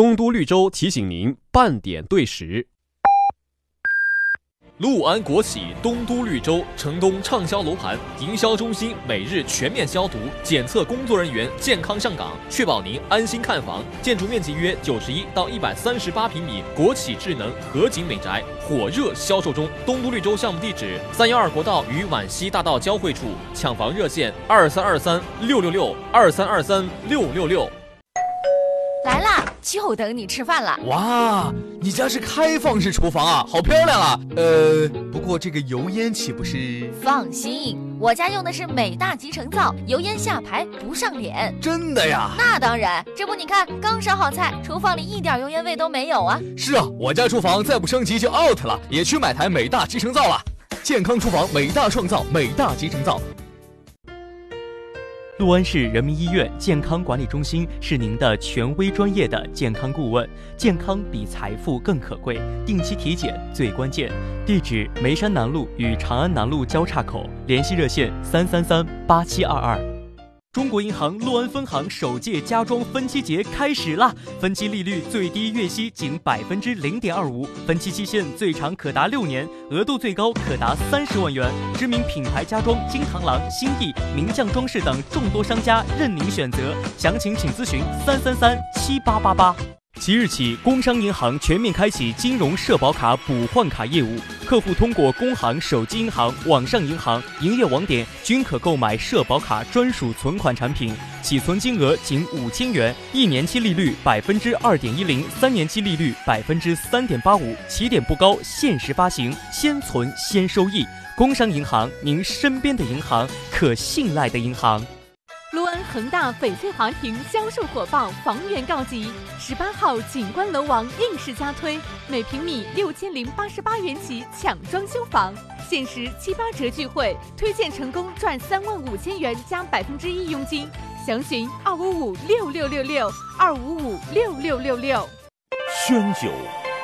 东都绿洲提醒您半点对时。陆安国企东都绿洲城东畅销楼盘营销中心每日全面消毒检测，工作人员健康上岗，确保您安心看房。建筑面积约九十一到一百三十八平米，国企智能合景美宅火热销售中。东都绿洲项目地址：三幺二国道与皖西大道交汇处，抢房热线：二三二三六六六二三二三六六六。来啦，就等你吃饭了。哇，你家是开放式厨房啊，好漂亮啊！呃，不过这个油烟岂不是？放心，我家用的是美大集成灶，油烟下排不上脸。真的呀？那当然，这不你看，刚烧好菜，厨房里一点油烟味都没有啊。是啊，我家厨房再不升级就 out 了，也去买台美大集成灶了。健康厨房，美大创造，美大集成灶。六安市人民医院健康管理中心是您的权威专业的健康顾问，健康比财富更可贵，定期体检最关键。地址：梅山南路与长安南路交叉口，联系热线：三三三八七二二。中国银行洛安分行首届家装分期节开始啦！分期利率最低，月息仅百分之零点二五，分期期限最长可达六年，额度最高可达三十万元。知名品牌家装金螳螂、新意、名匠装饰等众多商家任您选择，详情请咨询三三三七八八八。即日起，工商银行全面开启金融社保卡补换卡业务，客户通过工行手机银行、网上银行营业网点均可购买社保卡专属存款产品，起存金额仅五千元，一年期利率百分之二点一零，三年期利率百分之三点八五，起点不高，限时发行，先存先收益。工商银行，您身边的银行，可信赖的银行。恒大翡翠华庭销售火爆，房源告急。十八号景观楼王硬式加推，每平米六千零八十八元起抢装修房，限时七八折聚会，推荐成功赚三万五千元加百分之一佣金。详询二五五六六六六二五五六六六六。宣酒，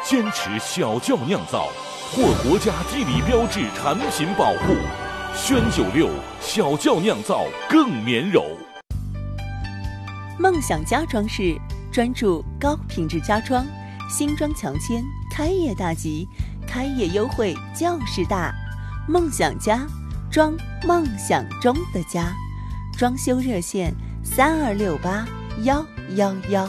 坚持小窖酿造，获国家地理标志产品保护。宣九六小窖酿造更绵柔。梦想家装饰专注高品质家装，新装强签，开业大吉，开业优惠就是大。梦想家装梦想中的家，装修热线三二六八幺幺幺。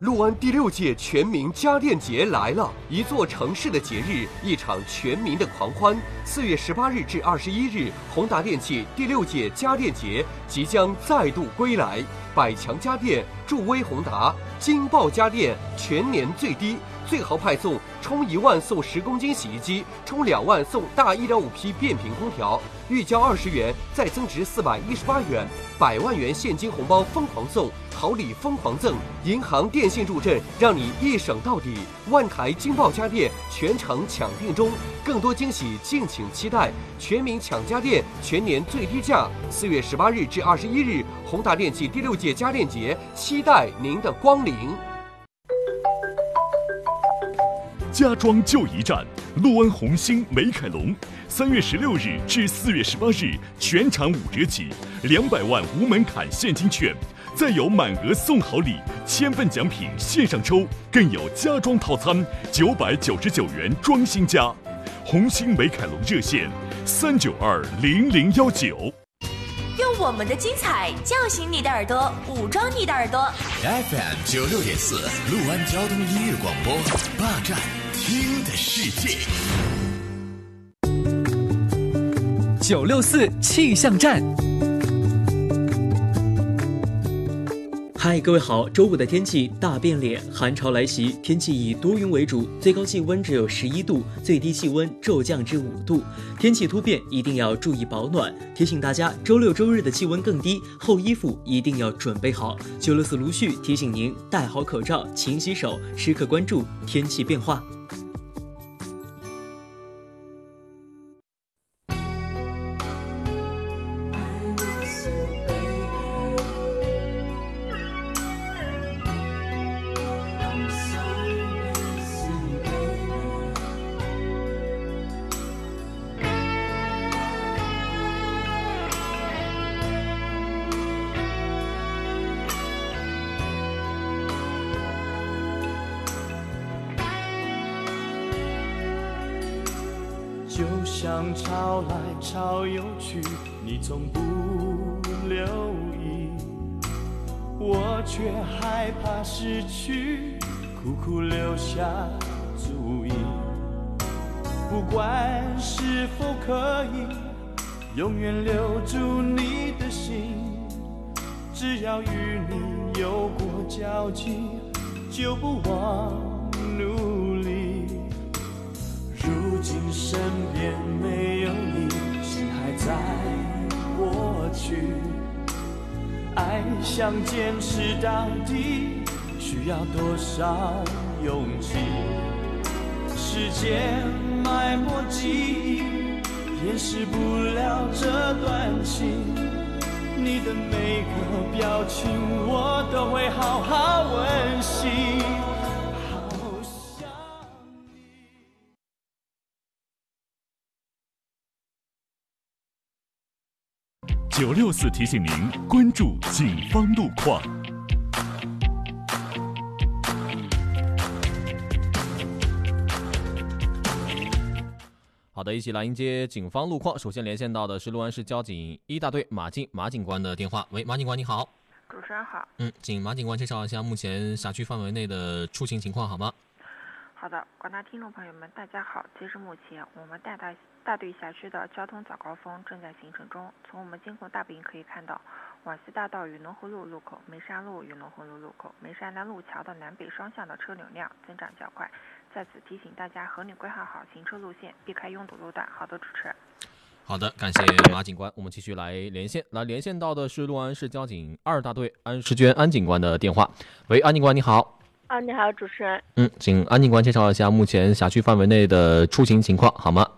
陆安第六届全民家电节来了，一座城市的节日，一场全民的狂欢。四月十八日至二十一日，宏达电器第六届家电节即将再度归来。百强家电助威宏达，金豹家电全年最低。最豪派送，充一万送十公斤洗衣机，充两万送大一点五匹变频空调，预交二十元再增值四百一十八元，百万元现金红包疯狂送，好礼疯狂赠，银行电信助阵，让你一省到底。万台金爆家电全程抢订中，更多惊喜敬请期待。全民抢家电，全年最低价。四月十八日至二十一日，宏达电器第六届家电节，期待您的光临。家装就一站，陆安红星美凯龙，三月十六日至四月十八日全场五折起，两百万无门槛现金券，再有满额送好礼，千份奖品线上抽，更有家装套餐九百九十九元装新家。红星美凯龙热线三九二零零幺九。用我们的精彩叫醒你的耳朵，武装你的耳朵。FM 九六点四，陆安交通音乐广播，霸占听的世界。九六四气象站。嗨，各位好！周五的天气大变脸，寒潮来袭，天气以多云为主，最高气温只有十一度，最低气温骤降至五度。天气突变，一定要注意保暖。提醒大家，周六周日的气温更低，厚衣服一定要准备好。九六四卢旭提醒您戴好口罩，勤洗手，时刻关注天气变化。可以永远留住你的心，只要与你有过交集，就不忘努力。如今身边没有你，心还在过去。爱想坚持到底，需要多少勇气？时间埋没记忆，掩饰不了这段情。你的每个表情，我都会好好温习。好想九六四提醒您关注警方路况。好的，一起来迎接警方路况。首先连线到的是六安市交警一大队马进马警官的电话。喂，马警官你好。主持人好。嗯，请马警官介绍一下目前辖区范围内的出行情况好吗？好的，广大听众朋友们，大家好。截至目前，我们大大大队辖区的交通早高峰正在形成中。从我们监控大屏可以看到，皖西大道与龙湖路路口、梅山路与龙湖路路口、梅山南路桥的南北双向的车流量增长较快。在此提醒大家合理规划好行车路线，避开拥堵路段。好的，主持人。好的，感谢马警官。我们继续来连线，来连线到的是六安市交警二大队安世娟安警官的电话。喂，安警官你好。啊，你好，主持人。嗯，请安警官介绍一下目前辖区范围内的出行情况好吗？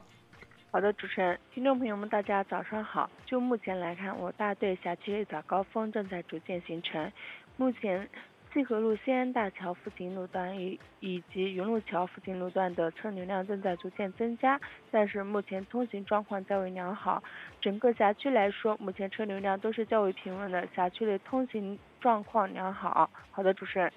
好的，主持人，听众朋友们，大家早上好。就目前来看，我大队辖区早高峰正在逐渐形成。目前，济河路西安大桥附近路段以以及云路桥附近路段的车流量正在逐渐增加，但是目前通行状况较为良好。整个辖区来说，目前车流量都是较为平稳的，辖区内通行状况良好。好的，主持人。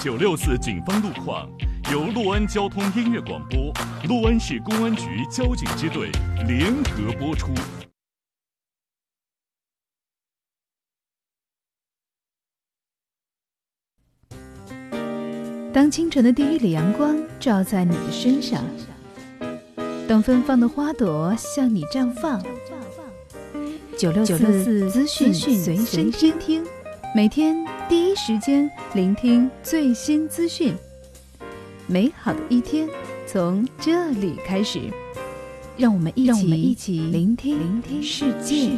九六四警方路况由六安交通音乐广播、六安市公安局交警支队联合播出。当清晨的第一缕阳光照在你的身上，当芬芳的花朵向你绽放，九六四资讯随身听，每天第一时间聆听最新资讯。美好的一天从这里开始，让我们一起一起聆听聆听世界。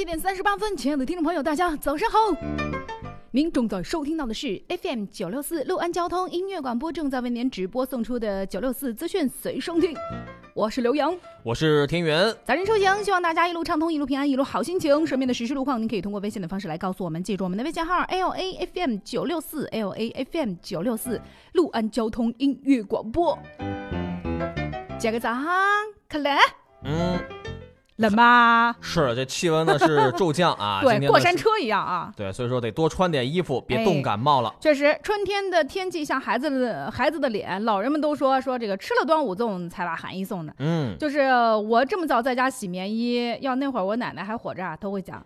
七点三十八分，亲爱的听众朋友，大家早上好。您正在收听到的是 FM 九六四六安交通音乐广播，正在为您直播送出的九六四资讯随身听。我是刘洋，我是田园。早晨出行，希望大家一路畅通，一路平安，一路好心情。身边的实时路况，您可以通过微信的方式来告诉我们，记住我们的微信号 L A F M 九六四 L A F M 九六四六安交通音乐广播。加个早上，可冷？嗯，冷吧？是，这气温呢是 骤降啊，对，过山车一样啊。对，所以说得多穿点衣服，别冻感冒了。确实，春天的天气像孩子的孩子的脸，老人们都说说这个吃了端午粽才把寒衣送的。嗯，就是我这么早在家洗棉衣，要那会儿我奶奶还活着啊，都会讲，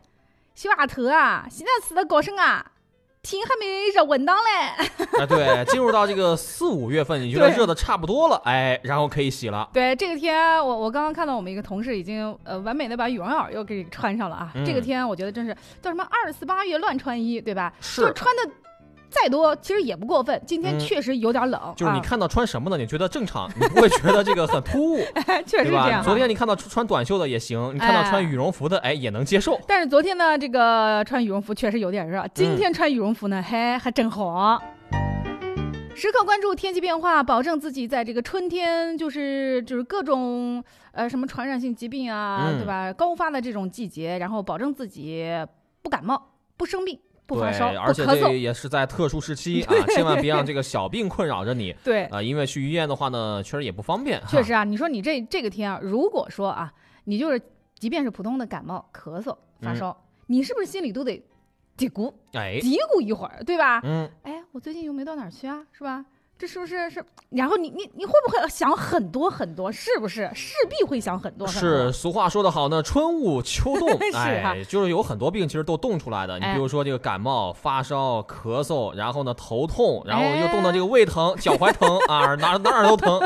洗瓦特啊，现在死的高兴啊。天还没热稳当嘞，啊，对，进入到这个四五月份，你觉得热的差不多了，哎，然后可以洗了。对，这个天我我刚刚看到我们一个同事已经呃完美的把羽绒袄又给穿上了啊。嗯、这个天我觉得真是叫什么二四八月乱穿衣，对吧？是。就穿的再多其实也不过分。今天嗯确实有点冷，啊就是你看到穿什么的，你觉得正常，你不会觉得这个很突兀，确实是这对吧？样啊。昨天你看到穿短袖的也行，你看到哎穿羽绒服的，哎，也能接受。但是昨天呢，这个穿羽绒服确实有点热。嗯今天穿羽绒服呢，还还真好。时刻关注天气变化，保证自己在这个春天，就是就是各种呃什么传染性疾病啊，嗯对吧？高发的这种季节，然后保证自己不感冒、不生病、不发烧、而且。这也是在特殊时期 啊，千万别让这个小病困扰着你。对啊，因为去医院的话呢，确实也不方便。确实啊，你说你这这个天啊，如果说啊，你就是即便是普通的感冒、咳嗽、发嗯烧，你是不是心里都得嘀咕？哎，嘀咕一会儿，对吧？嗯，哎，我最近又没到哪儿去啊，是吧？这是不是是？然后你你你会不会想很多很多？是不是势必会想很多？是，俗话说得好呢，春捂秋冻，哎，就是有很多病其实都冻出来的。你哎比如说这个感冒、发烧、咳嗽，然后呢头痛，然后哎又冻到这个胃疼、脚踝疼啊，哪哪儿都疼，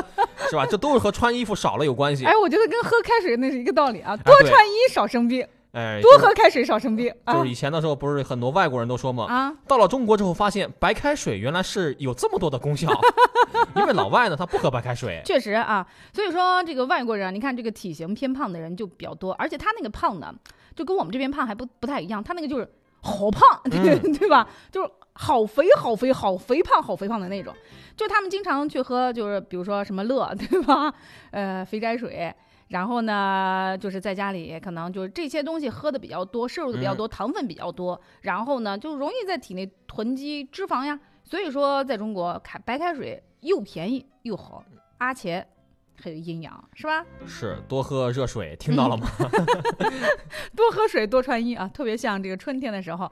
是吧？这都是和穿衣服少了有关系。哎，我觉得跟喝开水那是一个道理啊，多穿衣少生病，哎，多喝开水少生病啊。就是以前的时候，不是很多外国人都说嘛，啊到了中国之后发现白开水原来是有这么多的功效，因为老外呢他不喝白开水，确实啊，所以说这个外国人啊，你看这个体型偏胖的人就比较多，而且他那个胖呢，就跟我们这边胖还不不太一样，他那个就是好胖，对、嗯 对吧？就是好肥好肥好肥胖好肥胖的那种，就他们经常去喝，就是比如说什么乐，对吧？呃，肥宅水。然后呢，就是在家里可能就是这些东西喝的比较多，摄入的比较多，糖分比较多，然后呢就容易在体内囤积脂肪呀。所以说，在中国开白开水又便宜又好，而且还有营养，是吧？是多喝热水，听到了吗？多喝水，多穿衣啊！特别像这个春天的时候，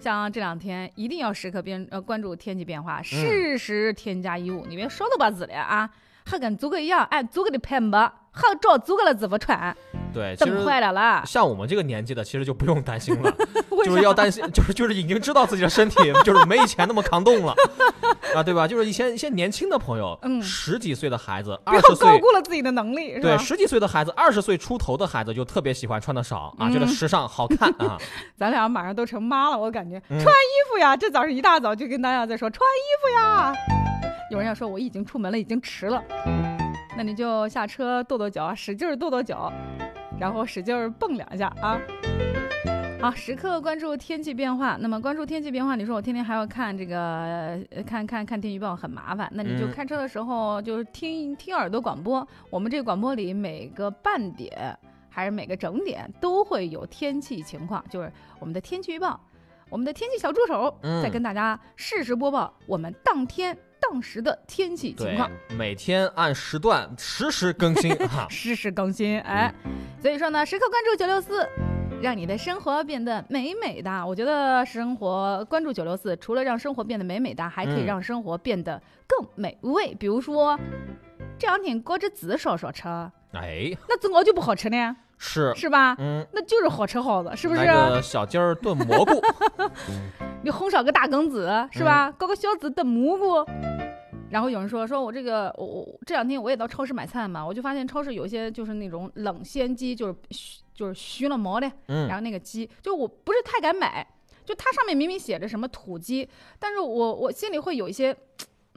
像这两天一定要时刻变呃关注天气变化，适时添加衣物。你别说都把子了啊，还跟租个一样，按租个的喷吧，还找租个了衣服穿，对，冻坏了啦。像我们这个年纪的，其实就不用担心了，就是要担心，就是就是已经知道自己的身体就是没以前那么抗冻了，啊，对吧？就是一些一些年轻的朋友，嗯。十几岁的孩子，二十岁高估了自己的能力，对，十几岁的孩子，二十岁出头的孩子就特别喜欢穿的少啊，嗯。觉得时尚好看啊。咱俩马上都成妈了，我感觉、嗯。穿衣服呀，这早上一大早就跟大家在说穿衣服呀。有人要说我已经出门了，已经迟了，那你就下车跺跺脚，使劲儿跺跺脚，然后使劲儿蹦两下啊。好，时刻关注天气变化。那么关注天气变化，你说我天天还要看这个，呃看看看天气预报很麻烦。那你就嗯开车的时候就是听听耳朵广播。我们这个广播里每个半点还是每个整点都会有天气情况，就是我们的天气预报，我们的天气小助手嗯在跟大家适时播报我们当天当时的天气情况。，每天按时段实时更新 哈。实时更新，哎，所以说呢，时刻关注九六四，让你的生活变得美美的。我觉得生活关注九六四，除了让生活变得美美的，还可以嗯让生活变得更美味。比如说，这两天裹着紫烧烧吃，哎，那怎么就不好吃呢？是是吧？嗯，那就是好吃好的，是不是？小鸡儿炖蘑菇，你红烧个大梗子是嗯吧？搞个小子炖蘑菇。然后有人说说我这个我我这两天我也到超市买菜嘛，我就发现超市有一些就是那种冷鲜鸡，就是熏就是虚了毛的，嗯然后那个鸡就我不是太敢买，就它上面明明写着什么土鸡，但是我我心里会有一些。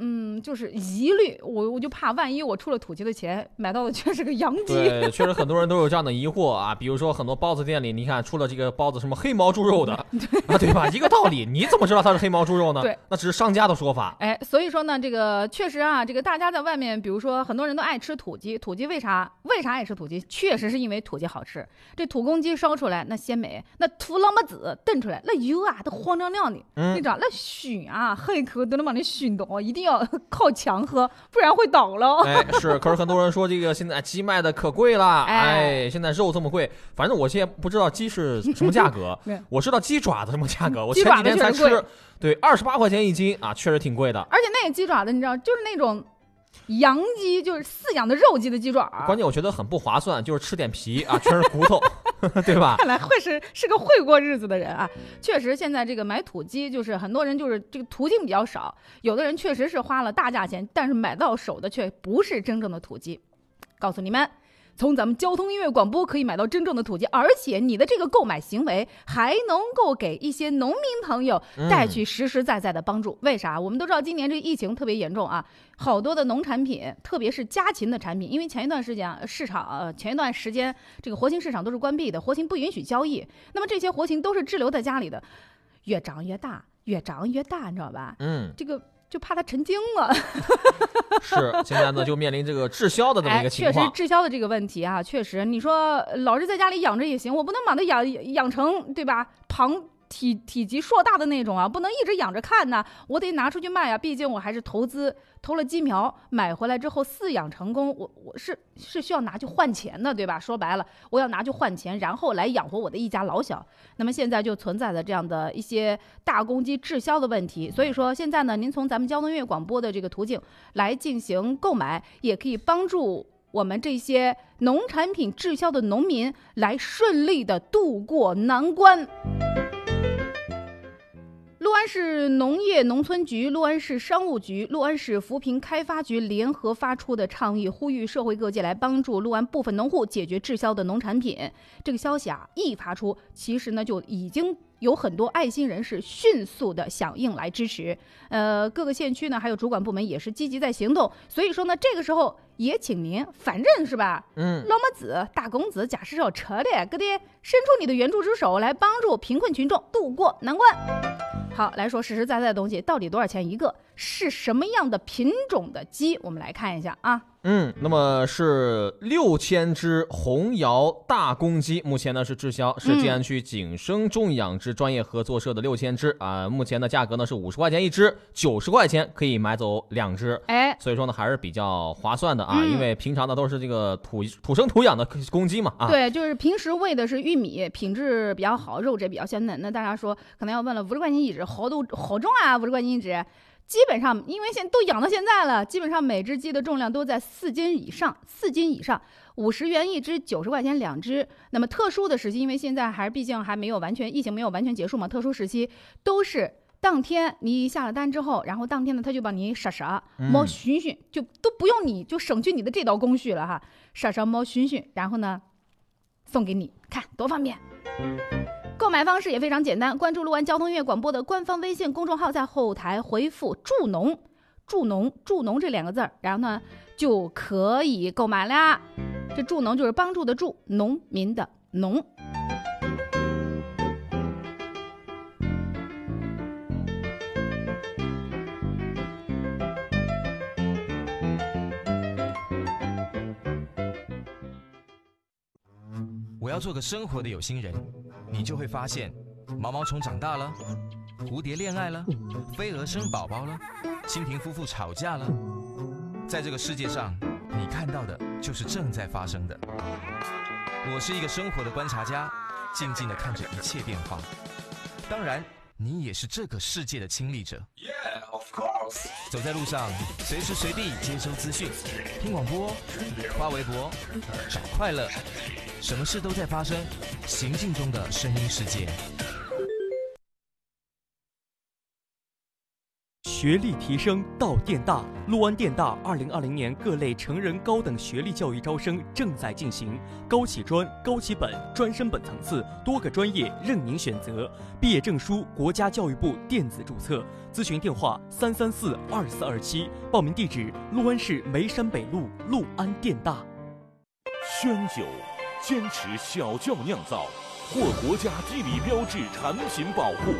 嗯，就是疑虑，我我就怕万一我出了土鸡的钱，买到的却是个洋鸡。对，确实很多人都有这样的疑惑啊。比如说很多包子店里，你看出了这个包子什么黑毛猪肉的 啊，对吧？一个道理，你怎么知道它是黑毛猪肉呢？对，那只是商家的说法。哎，所以说呢，这个确实啊，这个大家在外面，比如说很多人都爱吃土鸡，土鸡为啥为啥爱吃土鸡？确实是因为土鸡好吃。这土公鸡烧出来那鲜美，那土老么子炖出来那油啊都黄亮亮的，嗯你知道那熏啊，喝一口都能把你熏倒，一定要 靠墙喝，不然会倒了。哎，是，可是很多人说这个现在鸡卖的可贵了，哎哎，现在肉这么贵，反正我现在不知道鸡是 什么价格，我知道鸡爪子什么价格，我前几天才吃，对，二十八块钱一斤啊，确实挺贵的。而且那个鸡爪子，你知道，就是那种洋鸡，就是饲养的肉鸡的鸡爪儿。关键我觉得很不划算，就是吃点皮啊，全是骨头，对吧？看来会是是个会过日子的人啊！确实，现在这个买土鸡，就是很多人就是这个途径比较少，有的人确实是花了大价钱，但是买到手的却不是真正的土鸡。告诉你们，从咱们交通音乐广播可以买到真正的土鸡，而且你的这个购买行为还能够给一些农民朋友带去实实在在的帮助。为啥？我们都知道今年这个疫情特别严重啊，好多的农产品，特别是家禽的产品，因为前一段时间啊市场呃前一段时间这个活禽市场都是关闭的，活禽不允许交易，那么这些活禽都是滞留在家里的，越长越大，越长越大，你知道吧？嗯，这个就怕它成精了。是现在呢就面临这个滞销的这么一个情哎、确况实。滞销的这个问题啊，确实，你说老是在家里养着也行，我不能把它养养成对吧？庞体体积硕大的那种啊，不能一直养着看呐，我得拿出去卖啊，毕竟我还是投资投了鸡苗，买回来之后饲养成功，我我是是需要拿去换钱的，对吧？说白了，我要拿去换钱，然后来养活我的一家老小。那么现在就存在着这样的一些大公鸡滞销的问题，所以说现在呢，您从咱们交通音乐广播的这个途径来进行购买，也可以帮助我们这些农产品滞销的农民来顺利的渡过难关。六安市农业农村局、六安市商务局、六安市扶贫开发局联合发出的倡议，呼吁社会各界来帮助六安部分农户解决滞销的农产品。这个消息啊一发出，其实呢就已经有很多爱心人士迅速的响应来支持。呃，各个县区呢还有主管部门也是积极在行动。所以说呢，这个时候也请您，反正是吧，嗯老么子、大公子、假使手扯的，搁得伸出你的援助之手来帮助贫困群众渡过难关。好，来说实实在在的东西，到底多少钱一个？是什么样的品种的鸡？我们来看一下啊。嗯，那么是六千只红窑大公鸡，目前呢是滞销，是嗯静安区景生种养殖专业合作社的六千只啊、目前的价格呢是五十块钱一只，九十块钱可以买走两只，哎，所以说呢还是比较划算的啊，嗯因为平常的都是这个土土生土养的公鸡嘛啊，对，就是平时喂的是玉米，品质比较好，肉质也比较鲜嫩。那大家说可能要问了，五十块钱一只，好都好重啊，五十块钱一只。基本上，因为现都养到现在了，基本上每只鸡的重量都在四斤以上，四斤以上，五十元一只，九十块钱两只。那么特殊的时期，因为现在还毕竟还没有完全疫情没有完全结束嘛，特殊时期都是当天你下了单之后，然后当天呢他就帮你杀杀嗯猫熏熏，就都不用你就省去你的这道工序了哈，杀杀猫熏熏，然后呢送给你，看多方便。购买方式也非常简单，关注六安交通音乐广播的官方微信公众号，在后台回复“助农”，助农，助农这两个字儿，然后呢就可以购买啦。这助农就是帮助的助，农民的农。做个生活的有心人，你就会发现，毛毛虫长大了，蝴蝶恋爱了，飞蛾生宝宝了，蜻蜓夫妇吵架了。在这个世界上，你看到的就是正在发生的。我是一个生活的观察家，静静的看着一切变化。当然，你也是这个世界的亲历者。走在路上，随时随地接收资讯，听广播，发微博，找快乐，什么事都在发生，行进中的声音世界。学历提升到电大，陆安电大二零二零年各类成人高等学历教育招生正在进行，高起专、高起本、专升本层次多个专业任您选择，毕业证书国家教育部电子注册，咨询电话三三四二四二七，报名地址陆安市梅山北路陆安电大。宣酒坚持小窖酿造，获国家地理标志产品保护。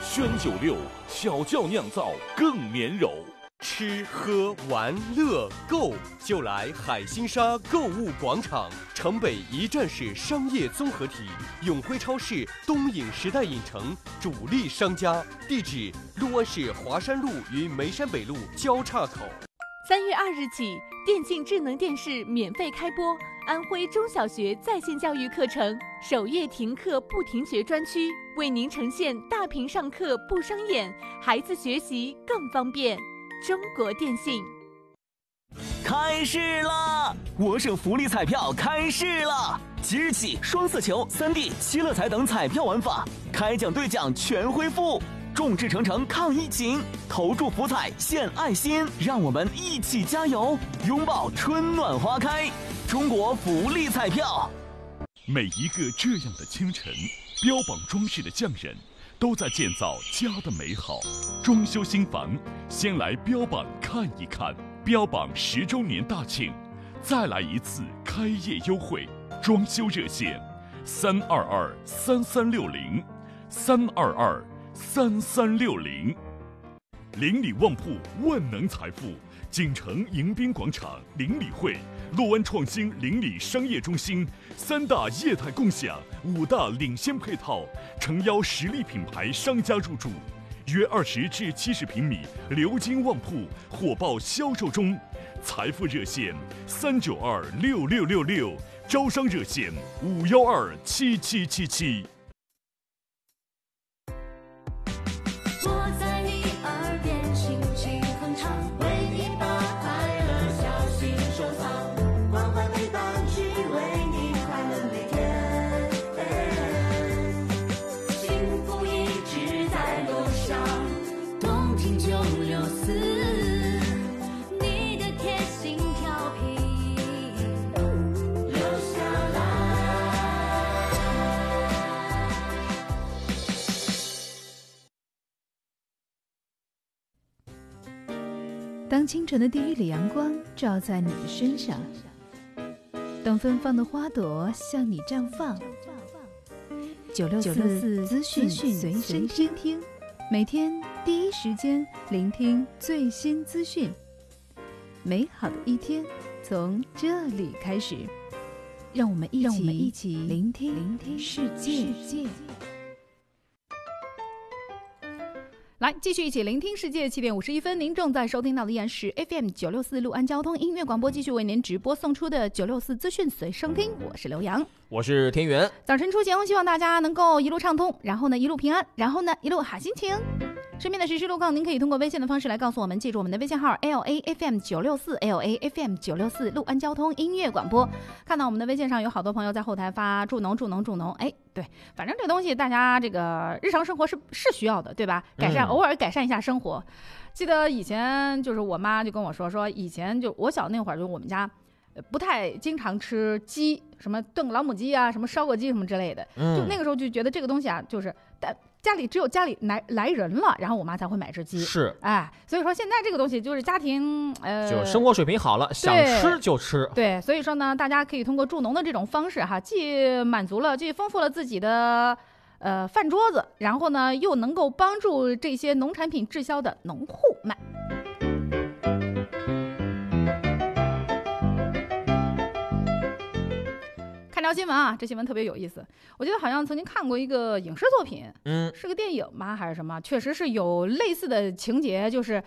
宣酒六小窖酿造更绵柔。吃喝玩乐购就来海心沙购物广场，城北一站式商业综合体，永辉超市东影时代影城主力商家，地址六安市华山路与梅山北路交叉口。三月二日起，电竞智能电视免费开播安徽中小学在线教育课程，首页停课不停学专区，为您呈现大屏上课不伤眼，孩子学习更方便。中国电信。开市啦！我省福利彩票开市啦！即日起，双色球、三 D、七乐彩等彩票玩法开奖兑奖全恢复。众志成城抗疫情，投注福彩献爱心，让我们一起加油，拥抱春暖花开。中国福利彩票。每一个这样的清晨，标榜装饰的匠人，都在建造家的美好。装修新房，先来标榜看一看。标榜十周年大庆，再来一次开业优惠。装修热线：三二二三三六零，三二二三三六零。邻里旺铺，万能财富。锦城迎宾广场邻里会，洛湾创新邻里商业中心，三大业态共享，五大领先配套，诚邀实力品牌商家入驻。约二十至七十平米鎏金旺铺火爆销售中，财富热线三九二六六六六，招商热线五幺二七七七七。清晨的第一缕阳光照在你的身上，当芬芳的花朵向你绽放。九六四资讯随身听，每天第一时间聆听最新资讯。美好的一天从这里开始，让我们一起让我们一起聆听聆听世界。来，继续一起聆听世界。七点五十一分，您正在收听到的依然是 FM 九六四六安交通音乐广播，继续为您直播送出的九六四资讯随声听。我是刘洋。我是田园。早晨出行，希望大家能够一路畅通，然后呢一路平安，然后呢一路好心情。身边的实时路况，您可以通过微信的方式来告诉我们，记住我们的微信号 L A F M 九六四 L A F M 九六四陆安交通音乐广播。看到我们的微信上有好多朋友在后台发助农助农助农，哎，对，反正这东西大家这个日常生活是是需要的，对吧？改善、嗯偶尔改善一下生活。记得以前就是我妈就跟我说说，以前就我小那会儿，就我们家。呃不太经常吃鸡，什么炖个老母鸡啊，什么烧个鸡什么之类的。嗯就那个时候就觉得这个东西啊，就是但家里只有家里来来人了，然后我妈才会买只鸡。是哎，所以说现在这个东西就是家庭呃，就生活水平好了，想吃就吃。对，所以说呢，大家可以通过助农的这种方式哈，既满足了，既丰富了自己的呃饭桌子，然后呢，又能够帮助这些农产品滞销的农户卖。看条新闻啊，这新闻特别有意思。我记得好像曾经看过一个影视作品，嗯，是个电影吗？还是什么？确实是有类似的情节，就是，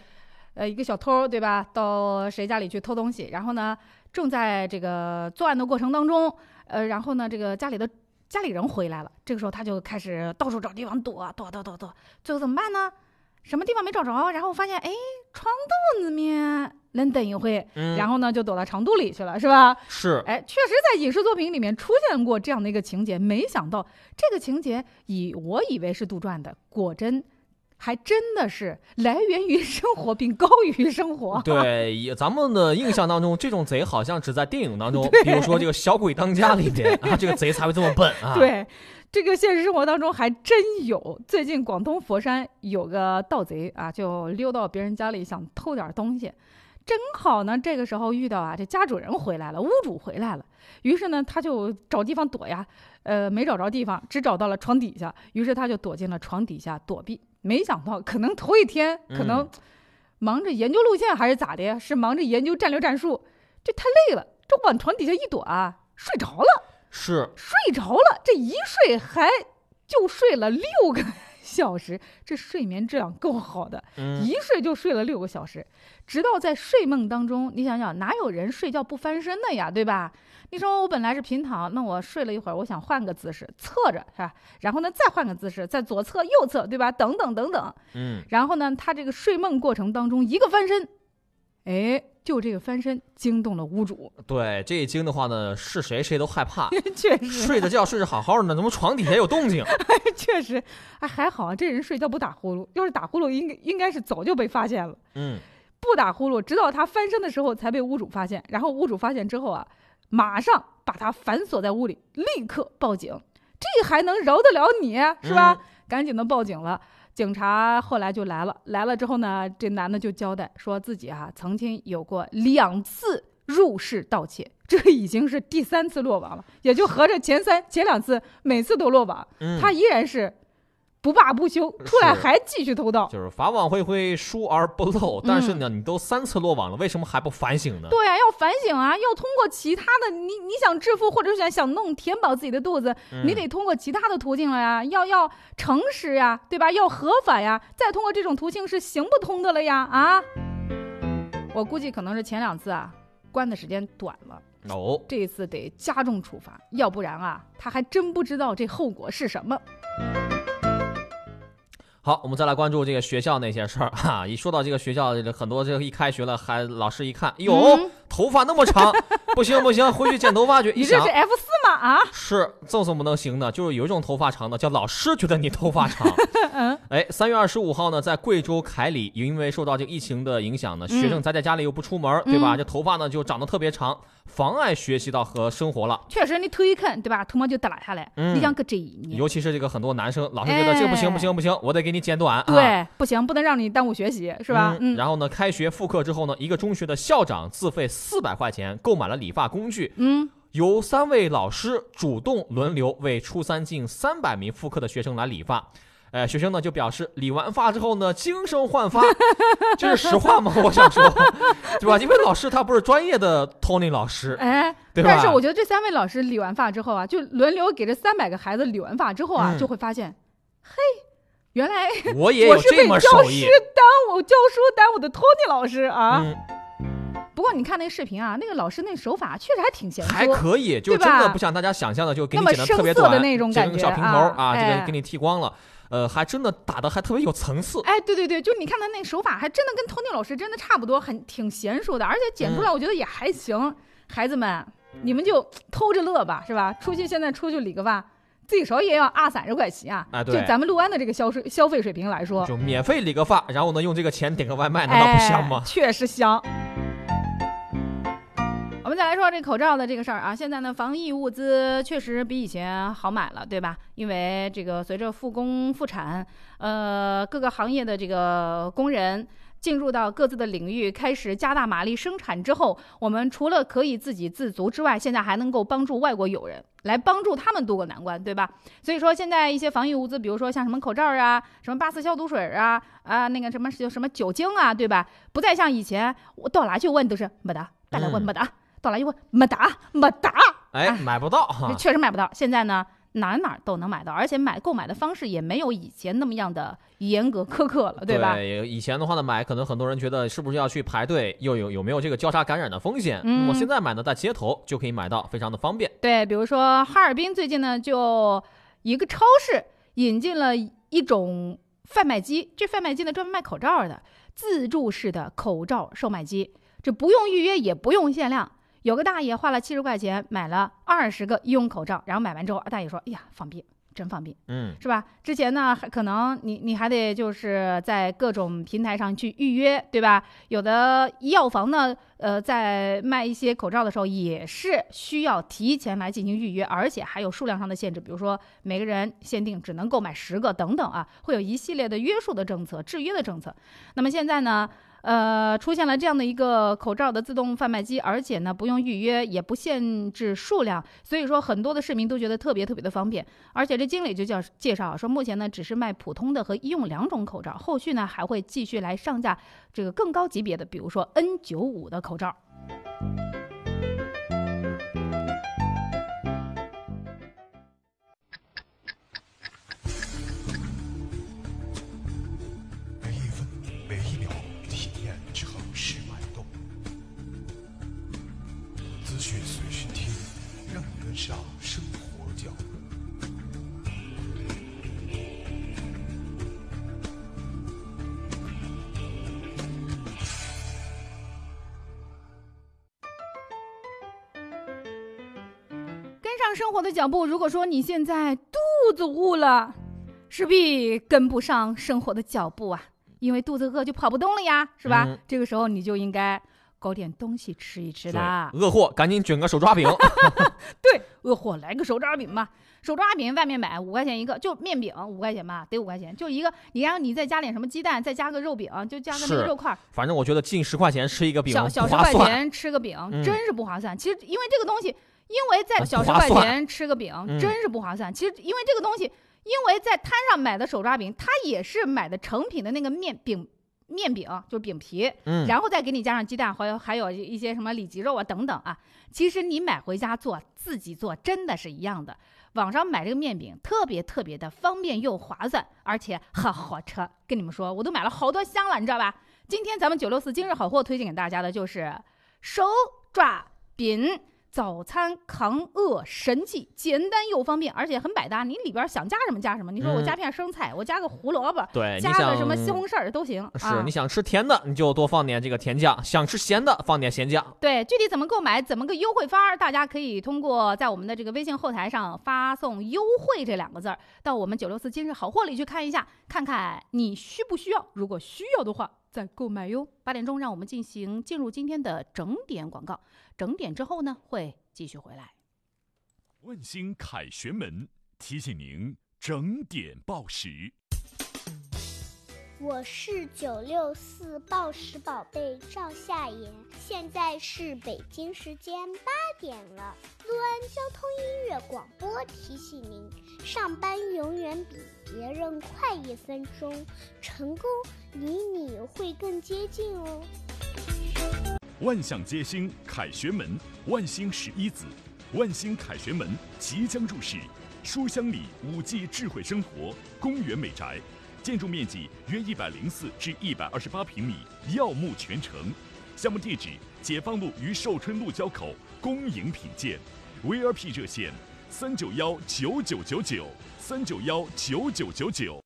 呃，一个小偷对吧，到谁家里去偷东西，然后呢，正在这个作案的过程当中，呃，然后呢，这个家里的家里人回来了，这个时候他就开始到处找地方躲，躲躲躲躲，最后怎么办呢？什么地方没找着，然后发现哎，床肚子面能等一会，嗯然后呢就躲到长肚里去了，是吧？是哎，确实在影视作品里面出现过这样的一个情节，没想到这个情节以我以为是杜撰的，果真还真的是来源于生活并高于生活。对，也咱们的印象当中，这种贼好像只在电影当中，比如说这个《小鬼当家》里边啊，这个贼才会这么笨啊。，对，这个现实生活当中还真有。最近广东佛山有个盗贼啊，就溜到别人家里想偷点东西，正好呢，这个时候遇到啊，这家主人回来了，屋主回来了，于是呢，他就找地方躲呀，呃，没找着地方，只找到了床底下，于是他就躲进了床底下躲避。没想到，可能头一天可能嗯忙着研究路线还是咋的呀？是忙着研究战略战术，这太累了，这往床底下一躲啊，睡着了。是睡着了，这一睡还就睡了六个 小时，这睡眠质量够好的，嗯一睡就睡了六个小时，直到在睡梦当中，你想想，哪有人睡觉不翻身的呀，对吧？你说我本来是平躺，那我睡了一会儿，我想换个姿势，侧着是吧？然后呢，再换个姿势，在左侧、右侧，对吧？等等等等。嗯，然后呢，他这个睡梦过程当中，一个翻身，哎，就这个翻身惊动了屋主，对，这一惊的话呢，是谁谁都害怕。确实睡着觉睡着好好的呢，怎么床底下有动静？确实，哎，还好啊，这人睡觉不打呼噜，要是打呼噜，应该应该是早就被发现了。嗯，不打呼噜，直到他翻身的时候才被屋主发现。然后屋主发现之后啊，马上把他反锁在屋里，立刻报警。这还能饶得了你是吧？赶紧的报警了。警察后来就来了，来了之后呢，这男的就交代说自己啊曾经有过两次入室盗窃，这已经是第三次落网了，也就合着前三前两次每次都落网，嗯他依然是不罢不休，出来还继续偷盗。就是法网恢恢，疏而不漏。但是呢，你都三次落网了，为什么还不反省呢？嗯对啊，要反省啊，要通过其他的，你你想致富或者想想弄填饱自己的肚子，嗯你得通过其他的途径了呀，要要诚实呀，对吧？要合法呀，再通过这种途径是行不通的了呀啊！我估计可能是前两次啊，关的时间短了。哦，这一次得加重处罚，要不然啊，他还真不知道这后果是什么。好，我们再来关注这个学校那些事儿哈。一说到这个学校，很多这个一开学了，还老师一看，哟，嗯头发那么长，不行不行，回去剪头发去。一 想你这是 F 四是，赠送不能行呢？就是有一种头发长的，叫老师觉得你头发长。嗯，哎，三月二十五号呢，在贵州凯里，因为受到这个疫情的影响呢，学生宅在家里又不出门，对吧？嗯这头发呢就长得特别长，妨碍学习到和生活了。确实，你头一啃，对吧？头毛就耷拉下来。嗯你想搁这一年，尤其是这个很多男生，老师觉得这个不行哎不行不行，我得给你剪短。啊对，不行，不能让你耽误学习，是吧？嗯。然后呢，开学复课之后呢，一个中学的校长自费四百块钱购买了理发工具，嗯，由三位老师主动轮流为初三近三百名复课的学生来理发。呃，学生呢就表示理完发之后呢，精神焕发，这是实话吗？我想说，对吧？因为老师他不是专业的 Tony 老师，哎，对吧但是我觉得这三位老师理完发之后啊，就轮流给这三百个孩子理完发之后啊，嗯就会发现，嘿，原来我也有是被这么教手艺师耽误、教书耽误的 Tony 老师啊。嗯不过你看那个视频啊，那个老师那手法确实还挺娴熟，还可以，就真的不像大家想象的，就给你剪的特别短，的那种感觉剪个小平头啊啊，这个哎给你剃光了，呃，还真的打的还特别有层次。哎，对对对，就你看他那手法，还真的跟 Tony 老师真的差不多，很挺娴熟的，而且剪出来我觉得也还行。孩子们，你们就偷着乐吧，是吧？出去现在出去理个发，最少也要二三十块钱啊。就咱们六安的这个消费消费水平来说，就免费理个发，然后呢用这个钱点个外卖，难道不香吗哎？？确实香。我们再来说这口罩的这个事儿啊，现在呢，防疫物资确实比以前好买了，对吧？因为这个随着复工复产，呃，各个行业的这个工人进入到各自的领域，开始加大马力生产之后，我们除了可以自给自足之外，现在还能够帮助外国友人，来帮助他们渡过难关，对吧？所以说，现在一些防疫物资，比如说像什么口罩啊、什么八四消毒水啊、啊那个什么就什么酒精啊，对吧？不再像以前我到哪去问都是没得，到哪问没得，到来一问没打没打，哎，买不到哈。确实买不到。现在呢，哪儿哪儿都能买到，而且买购买的方式也没有以前那么样的严格苛刻了，对吧？对以前的话呢，买可能很多人觉得是不是要去排队，又有有没有这个交叉感染的风险？嗯我现在买呢，在街头就可以买到，非常的方便。对，比如说哈尔滨最近呢，就一个超市引进了一种贩卖机，这贩卖机呢专门卖口罩的自助式的口罩售卖机，这不用预约，也不用限量。有个大爷花了七十块钱买了二十个医用口罩，然后买完之后，大爷说：“哎呀，方便，真方便。”嗯，是吧？之前呢，还可能你你还得就是在各种平台上去预约，对吧？有的药房呢，呃，在卖一些口罩的时候，也是需要提前来进行预约，而且还有数量上的限制，比如说每个人限定只能购买十个等等啊，会有一系列的约束的政策、制约的政策。那么现在呢？呃，出现了这样的一个口罩的自动贩卖机，而且呢不用预约，也不限制数量，所以说很多的市民都觉得特别特别的方便。而且这经理就叫介绍说，目前呢只是卖普通的和医用两种口罩，后续呢还会继续来上架这个更高级别的，比如说 N 九五的口罩。活的脚步，如果说你现在肚子饿了，势必跟不上生活的脚步啊，因为肚子饿就跑不动了呀，是吧？嗯这个时候你就应该搞点东西吃一吃啦。饿货赶紧卷个手抓饼。对，饿货来个手抓饼吧。手抓饼外面买五块钱一个，就面饼五块钱吧，得五块钱，就一个。你然后你再加点什么鸡蛋，再加个肉饼，就加个那个肉块，反正我觉得近十块钱吃一个饼小小。十块钱吃个饼，嗯真是不划算。其实因为这个东西，因为在呃小十块钱吃个饼，嗯真是不划算。其实因为这个东西，因为在摊上买的手抓饼，它也是买的成品的那个面饼。面饼就是饼皮，嗯然后再给你加上鸡蛋，还有还有一些什么里脊肉啊等等啊。其实你买回家做，自己做真的是一样的。网上买这个面饼特别特别的方便又划算，而且很好吃。跟你们说，我都买了好多箱了，你知道吧？今天咱们九六四今日好货推荐给大家的就是手抓饼。早餐抗饿神器，简单又方便，而且很百搭。你里边想加什么加什么。你说我嗯加片生菜，我加个胡萝卜，对，加个什么西红柿儿都行。啊是你想吃甜的，你就多放点这个甜酱；想吃咸的，放点咸酱。对，具体怎么购买，怎么个优惠法儿，大家可以通过在我们的这个微信后台上发送“优惠”这两个字儿，到我们九六四今日好货里去看一下，看看你需不需要。如果需要的话，再购买哟。八点钟，让我们进行进入今天的整点广告。整点之后呢，会继续回来。问心凯旋门提醒您整点报时。我是九六四报时宝贝赵夏妍，现在是北京时间八点了。陆安交通音乐广播提醒您：上班永远比别人快一分钟，成功离你会更接近哦。万象街星凯旋门，万星十一子，万星凯旋门即将入市，书香里五 G 智慧生活，公园美宅，建筑面积约一百零四至一百二十八平米，耀目全城。项目地址：解放路与寿春路交口，恭迎品鉴。VIP 热线：三九幺九九九九，三九幺九九九九。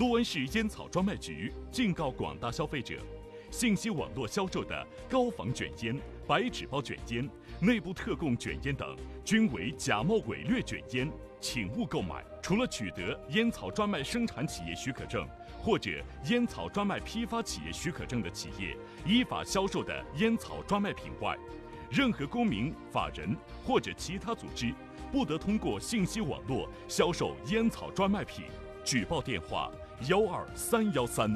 陆安市烟草专卖局警告广大消费者：信息网络销售的高仿卷烟、白纸包卷烟、内部特供卷烟等，均为假冒伪劣卷烟，请勿购买。除了取得烟草专卖生产企业许可证或者烟草专卖批发企业许可证的企业依法销售的烟草专卖品外，任何公民、法人或者其他组织不得通过信息网络销售烟草专卖品。举报电话：幺二三幺三。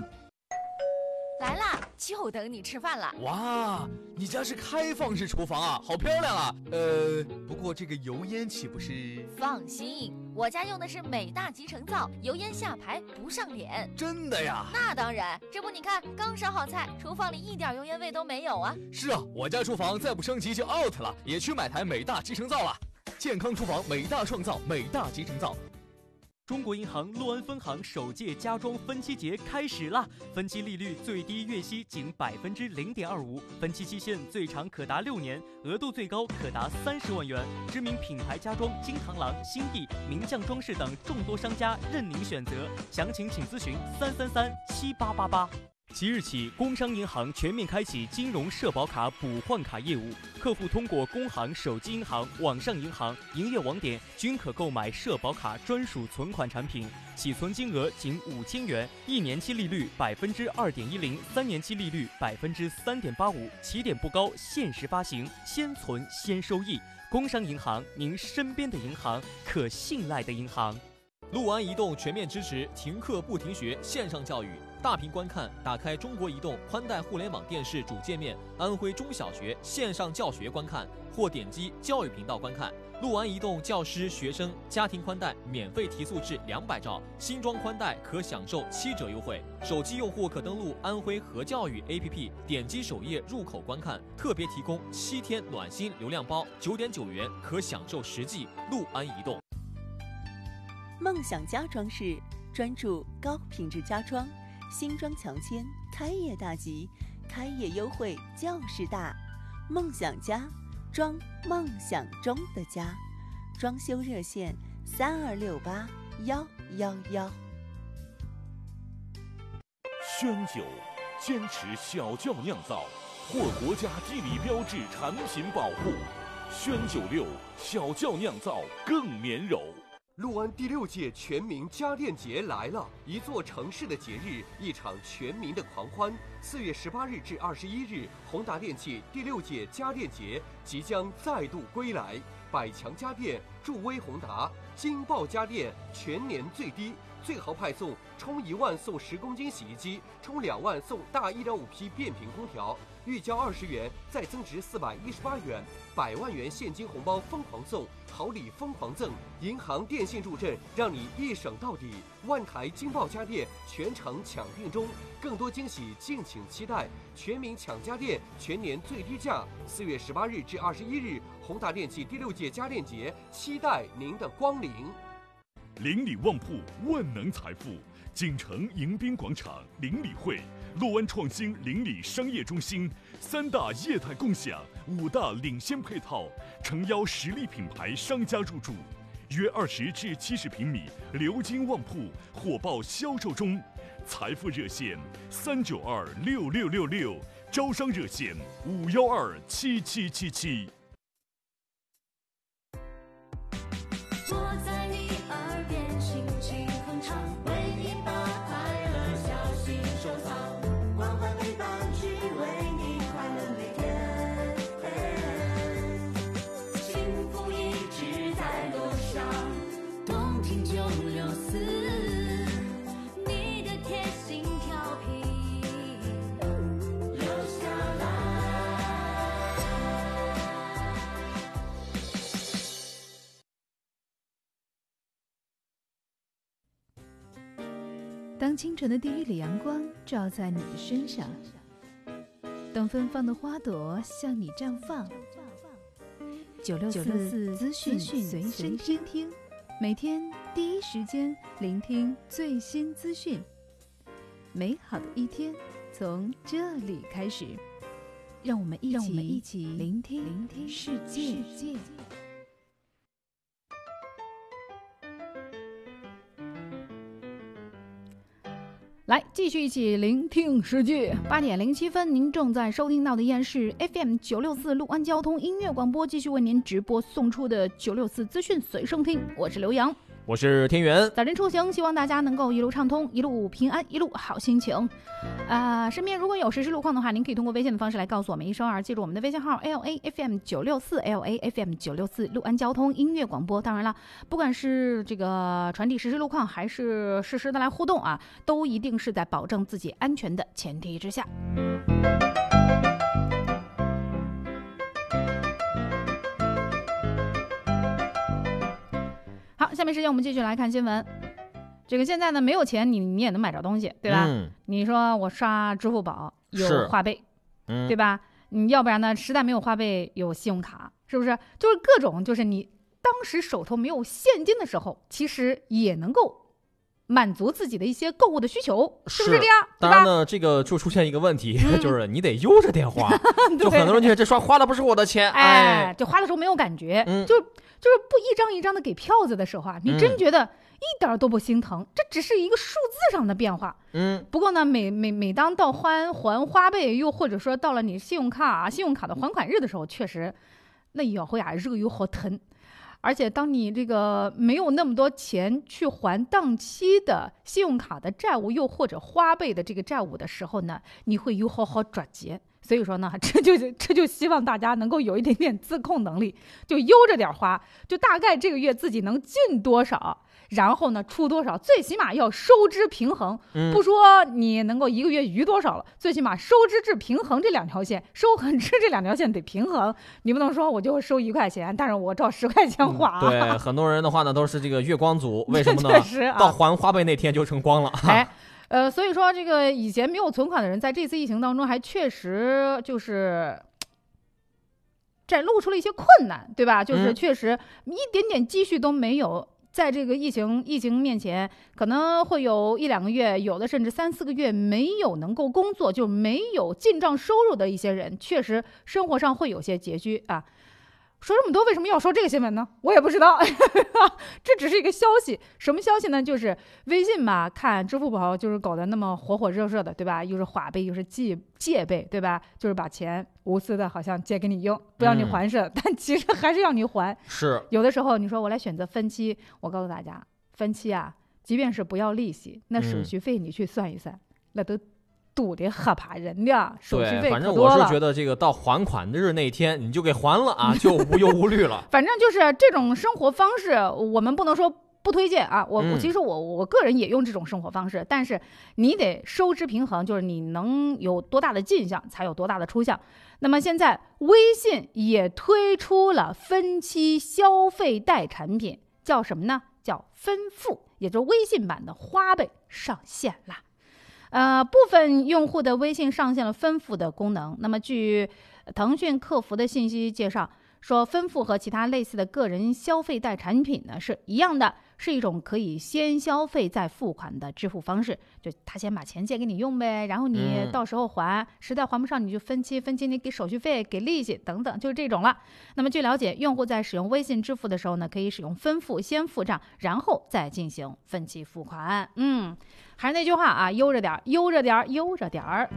来啦，就等你吃饭了。哇，你家是开放式厨房啊，好漂亮啊！呃，不过这个油烟岂不是？放心，我家用的是美大集成灶，油烟下排不上脸。真的呀？那当然，这不你看，刚烧好菜，厨房里一点油烟味都没有啊。是啊，我家厨房再不升级就 out 了，也去买台美大集成灶了。健康厨房，美大创造，美大集成灶。中国银行洛安分行首届家装分期节开始啦！分期利率最低月息仅百分之零点二五，分期期限最长可达六年，额度最高可达三十万元。知名品牌家装金螳螂、新地、名匠装饰等众多商家任您选择，详情请咨询三三三七八八八。即日起，工商银行全面开启金融社保卡补换卡业务，客户通过工行手机银行、网上银行营业网点均可购买社保卡专属存款产品，起存金额仅五千元，一年期利率百分之二点一零，三年期利率百分之三点八五，起点不高，限时发行，先存先收益。工商银行，您身边的银行，可信赖的银行。陆安移动全面支持停课不停学线上教育，大屏观看，打开中国移动宽带互联网电视主界面，安徽中小学线上教学观看，或点击教育频道观看。陆安移动教师、学生家庭宽带免费提速至两百兆，新装宽带可享受七折优惠。手机用户可登录安徽和教育 APP，点击首页入口观看，特别提供七天暖心流量包，九点九元可享受十 G。陆安移动。梦想家装饰专注高品质家装，新装强签，开业大吉，开业优惠就是大，梦想家装梦想中的家，装修热线三二六八幺幺幺。宣酒坚持小窖酿造，获国家地理标志产品保护。宣酒六小窖酿造更绵柔。六安第六届全民家电节来了，一座城市的节日，一场全民的狂欢。四月十八日至二十一日，宏达电器第六届家电节即将再度归来。百强家电助威宏达，金爆家电全年最低，最豪派送，充一万送十公斤洗衣机，充两万送大一点五匹变频空调，预交二十元再增值四百一十八元，百万元现金红包疯狂送，好礼疯狂赠，银行电信助阵，让你一省到底。万台金爆家电全程抢订中，更多惊喜敬请期待。全民抢家电，全年最低价。四月十八日至二十一日，宏达电器第六届家电节，期待您的光临。邻里旺铺，万能财富，锦城迎宾广场邻里会，洛湾创新邻里商业中心，三大业态共享，五大领先配套，诚邀实力品牌商家入驻。约二十至七十平米鎏金旺铺火爆销售中，财富热线三九二六六六六，招商热线五幺二七七七七。清晨的第一缕阳光照在你的身上，等芬芳的花朵向你绽放。九六四资讯随身听，每天第一时间聆听最新资讯。美好的一天从这里开始，让我们一起一起聆听聆听世界。来，继续一起聆听世界。八点零七分，您正在收听到的依然是 FM 九六四六安交通音乐广播，继续为您直播送出的九六四资讯随身听。我是刘洋。我是天元。早晨出行，希望大家能够一路畅通，一路平安，一路好心情。啊、身边如果有实时路况的话，您可以通过微信的方式来告诉我们一声儿。记住我们的微信号 L A F M 九六四 L A F M 九六四六安交通音乐广播。当然了，不管是这个传递实时路况，还是实时的来互动啊，都一定是在保证自己安全的前提之下。下面时间我们继续来看新闻。这个现在呢，没有钱你你也能买着东西，对吧？嗯你说我刷支付宝有花呗，嗯对吧？你要不然呢，实在没有花呗有信用卡，是不是？就是各种，就是你当时手头没有现金的时候，其实也能够满足自己的一些购物的需求，是不是这样？当然呢，这个就出现一个问题，嗯就是你得悠着点花，就很多人觉得这刷花的不是我的钱，哎，哎，就花的时候没有感觉，嗯就就是不一张一张的给票子的时候啊，你真嗯觉得一点儿都不心疼，这只是一个数字上的变化。嗯，不过呢，每每每当到还还花呗，又或者说到了你信用卡啊、信用卡的还款日的时候，确实那咬回呀肉又好疼。而且当你这个没有那么多钱去还当期的信用卡的债务，又或者花呗的这个债务的时候呢，你会有好好抓结。所以说呢，这就这就希望大家能够有一点点自控能力，就悠着点花，就大概这个月自己能进多少，然后呢出多少，最起码要收支平衡。嗯不说你能够一个月余多少了，最起码收支至平衡这两条线，收和支这两条线得平衡。你不能说我就收一块钱，但是我照十块钱花。对，很多人的话呢都是这个月光族，为什么呢 确实？啊到还花呗那天就成光了。哎，呃，所以说这个以前没有存款的人，在这次疫情当中，还确实就是。展露出了一些困难，对吧？就是嗯确实一点点积蓄都没有，在这个疫情疫情面前，可能会有一两个月，有的甚至三四个月没有能够工作，就没有进账收入的一些人，确实生活上会有些拮据啊。说这么多，为什么要说这个新闻呢？我也不知道，这只是一个消息。什么消息呢？就是微信嘛，看支付宝就是搞得那么火火热热的，对吧？又是花呗，又是借借呗，对吧？就是把钱无私的，好像借给你用，不要你还似的，但其实还是要你还。是有的时候你说我来选择分期，我告诉大家，分期啊，即便是不要利息，那手续费你去算一算，那都堵得吓怕人的，手续对，费反。正我是觉得这个到还款日那天你就给还了啊，就无 忧无虑了。反正就是这种生活方式，我们不能说不推荐啊。我、其实我我个人也用这种生活方式，但是你得收支平衡，就是你能有多大的进项，才有多大的出项。那么现在微信也推出了分期消费贷产品，叫什么呢？叫分付，也就是微信版的花呗上线啦。呃，部分用户的微信上线了分付的功能。那么，据腾讯客服的信息介绍说，分付和其他类似的个人消费贷产品呢是一样的，是一种可以先消费再付款的支付方式。就他先把钱借给你用呗，然后你嗯到时候还，实在还不上你就分期，分期你给手续费、给利息等等，就是这种了。那么据了解，用户在使用微信支付的时候呢，可以使用分付，先付账，然后再进行分期付款。嗯，还是那句话啊，悠着点儿，悠着点儿，悠着点儿。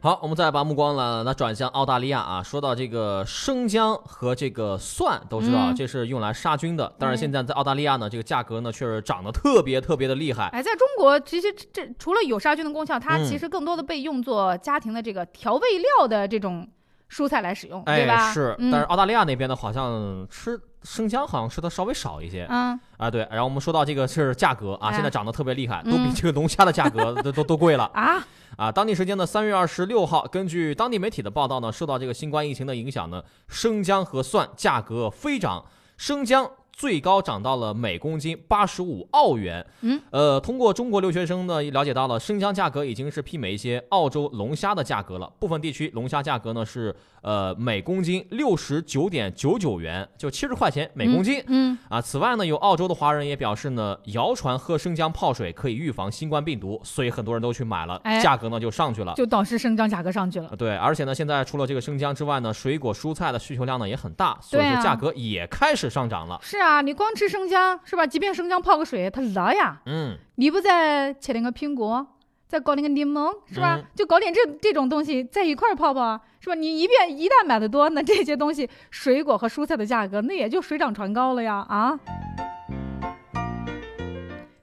好，我们再把目光呢，那转向澳大利亚啊。说到这个生姜和这个蒜，都知道这是用来杀菌的。但是嗯现在在澳大利亚呢，这个价格呢却是涨得特别特别的厉害。哎，在中国，其实这这除了有杀菌的功效，它嗯其实更多的被用作家庭的这个调味料的这种蔬菜来使用，对吧？哎，是，嗯、但是澳大利亚那边呢，好像吃生姜好像吃的稍微少一些。嗯啊，对。然后我们说到这个是价格啊，哎现在涨得特别厉害，都比嗯这个龙虾的价格 都都都贵了啊。啊，当地时间的三月二十六号，根据当地媒体的报道呢，受到这个新冠疫情的影响呢，生姜和蒜价格飞涨，生姜最高涨到了每公斤八十五澳元。嗯，呃，通过中国留学生呢了解到了，生姜价格已经是媲美一些澳洲龙虾的价格了。部分地区龙虾价格呢是呃每公斤六十九点九九元，就七十块钱每公斤。嗯嗯啊，此外呢，有澳洲的华人也表示呢，谣传喝生姜泡水可以预防新冠病毒，所以很多人都去买了，哎价格呢就上去了。就导致生姜价格上去了啊。对，而且呢，现在除了这个生姜之外呢，水果蔬菜的需求量呢也很大，所以说价格也开始上涨了。是啊，你光吃生姜是吧？即便生姜泡个水，它辣呀。嗯，你不再切点个苹果，再搞点个柠檬，是吧？嗯就搞点这这种东西在一块儿泡泡，是吧？你一遍一旦买的多，那这些东西水果和蔬菜的价格那也就水涨船高了呀啊！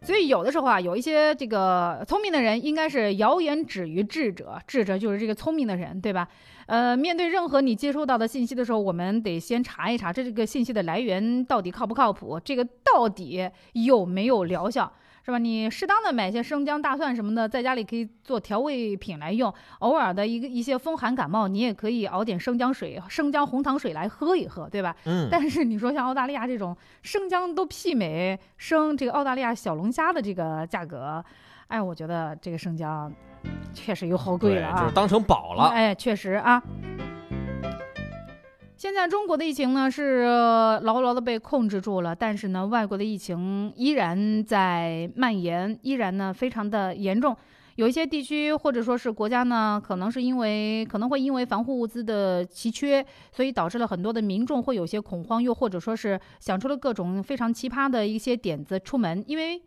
所以有的时候啊，有一些这个聪明的人，应该是谣言止于智者，智者就是这个聪明的人，对吧？呃，面对任何你接收到的信息的时候，我们得先查一查这个信息的来源到底靠不靠谱，这个到底有没有疗效。是吧？你适当的买些生姜、大蒜什么的，在家里可以做调味品来用。偶尔的一个一些风寒感冒，你也可以熬点生姜水、生姜红糖水来喝一喝，对吧？嗯但是你说像澳大利亚这种生姜都媲美生这个澳大利亚小龙虾的这个价格，哎，我觉得这个生姜确实有好贵对，了啊！就是当成宝了。哎，确实啊。现在中国的疫情呢是牢牢的被控制住了，但是呢，外国的疫情依然在蔓延，依然呢非常的严重。有一些地区或者说是国家呢，可能是因为可能会因为防护物资的奇缺，所以导致了很多的民众会有些恐慌，又或者说是想出了各种非常奇葩的一些点子出门，因为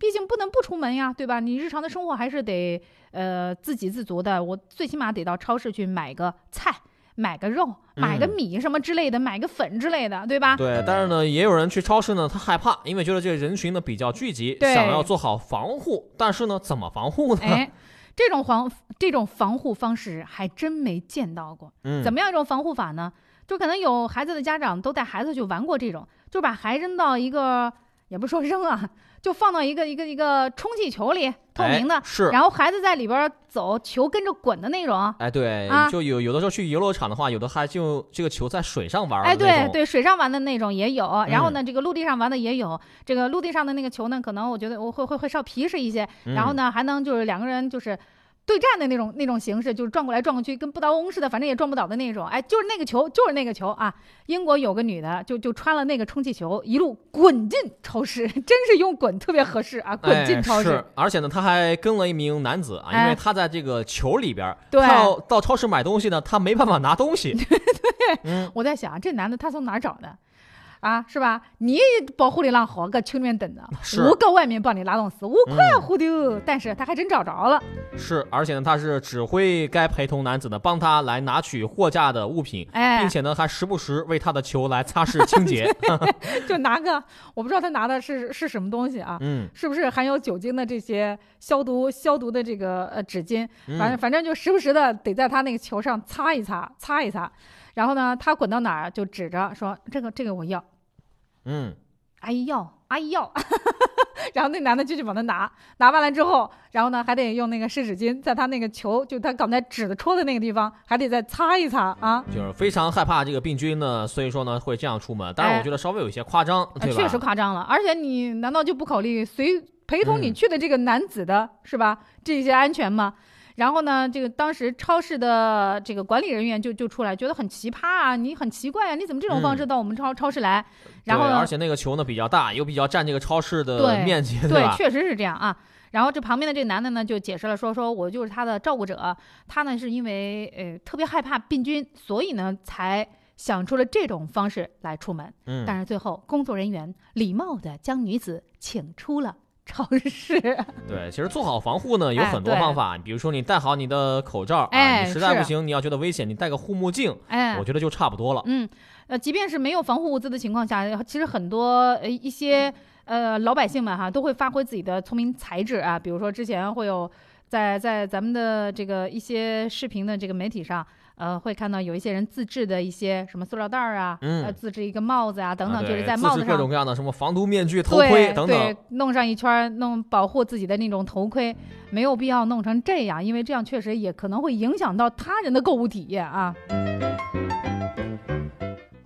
毕竟不能不出门呀，对吧？你日常的生活还是得呃自给自足的，我最起码得到超市去买个菜。买个肉，买个嗯米什么之类的，买个粉之类的，对吧？对，但是呢，也有人去超市呢，他害怕，因为觉得这个人群呢比较聚集，想要做好防护。但是呢，怎么防护呢？哎，这种防这种防护方式还真没见到过。嗯怎么样一种防护法呢？就可能有孩子的家长都带孩子去玩过这种，就把孩扔到一个，也不说扔啊，就放到一个一个一个充气球里，透明的，哎是然后孩子在里边走，球跟着滚的那种。哎，对，啊就有有的时候去游乐场的话，有的还就这个球在水上玩儿哎，对对，水上玩的那种也有，然后呢，嗯这个陆地上玩的也有。这个陆地上的那个球呢，可能我觉得我会会会稍皮实一些，然后嗯呢，还能就是两个人就是对战的那种那种形式，就是转过来转过去，跟不倒翁似的，反正也撞不倒的那种。哎，就是那个球，就是那个球啊！英国有个女的，就就穿了那个充气球，一路滚进超市，真是用滚特别合适啊！滚进超市，而且呢，她还跟了一名男子啊，因哎为他在这个球里边儿，对他要到超市买东西呢，他没办法拿东西。对嗯我在想，这男的他从哪儿找的？啊，是吧？你保护的浪好，搁群里面等着，我搁外面帮你拉东西，我快嗯乎的。但是他还真找着了，是，而且呢，他是指挥该陪同男子呢帮他来拿取货架的物品，哎并且呢还时不时为他的球来擦拭 清洁。就拿个，我不知道他拿的是是什么东西啊？嗯是不是含有酒精的这些消毒消毒的这个呃纸巾？反正嗯反正就时不时的得在他那个球上擦一擦，擦一擦。然后呢，他滚到哪儿就指着说：“这个这个我要，嗯，阿姨要，阿姨要。”然后那男的就去帮他拿，拿完了之后，然后呢还得用那个湿纸巾在他那个球，就他刚才指的戳的那个地方，还得再擦一擦啊。就是非常害怕这个病菌呢，所以说呢会这样出门。当然，哎我觉得稍微有一些夸张，确实夸张了。而且你难道就不考虑随陪同你嗯去的这个男子的、是吧？这些安全吗？然后呢，这个当时超市的这个管理人员就就出来，觉得很奇葩啊，你很奇怪啊，你怎么这种方式嗯到我们超、超市来？然后，呢而且那个球呢比较大，又比较占这个超市的面积，对，吧？确实是这样啊。然后这旁边的这个男的呢，就解释了说，说我就是他的照顾者，他呢是因为呃特别害怕病菌，所以呢才想出了这种方式来出门。嗯但是最后工作人员礼貌的将女子请出了 超市。对，其实做好防护呢有哎很多方法，比如说你戴好你的口罩啊，哎你实在不行，你要觉得危险，你戴个护目镜，哎我觉得就差不多了。嗯，呃，即便是没有防护物资的情况下，其实很多呃一些呃老百姓们哈都会发挥自己的聪明才智啊，比如说之前会有在在咱们的这个一些视频的这个媒体上。呃，会看到有一些人自制的一些什么塑料袋儿啊，嗯呃，自制一个帽子啊，等等，啊就是在帽子上各种各样的什么防毒面具、头盔等等对。，弄上一圈儿，弄保护自己的那种头盔，没有必要弄成这样，因为这样确实也可能会影响到他人的购物体验啊。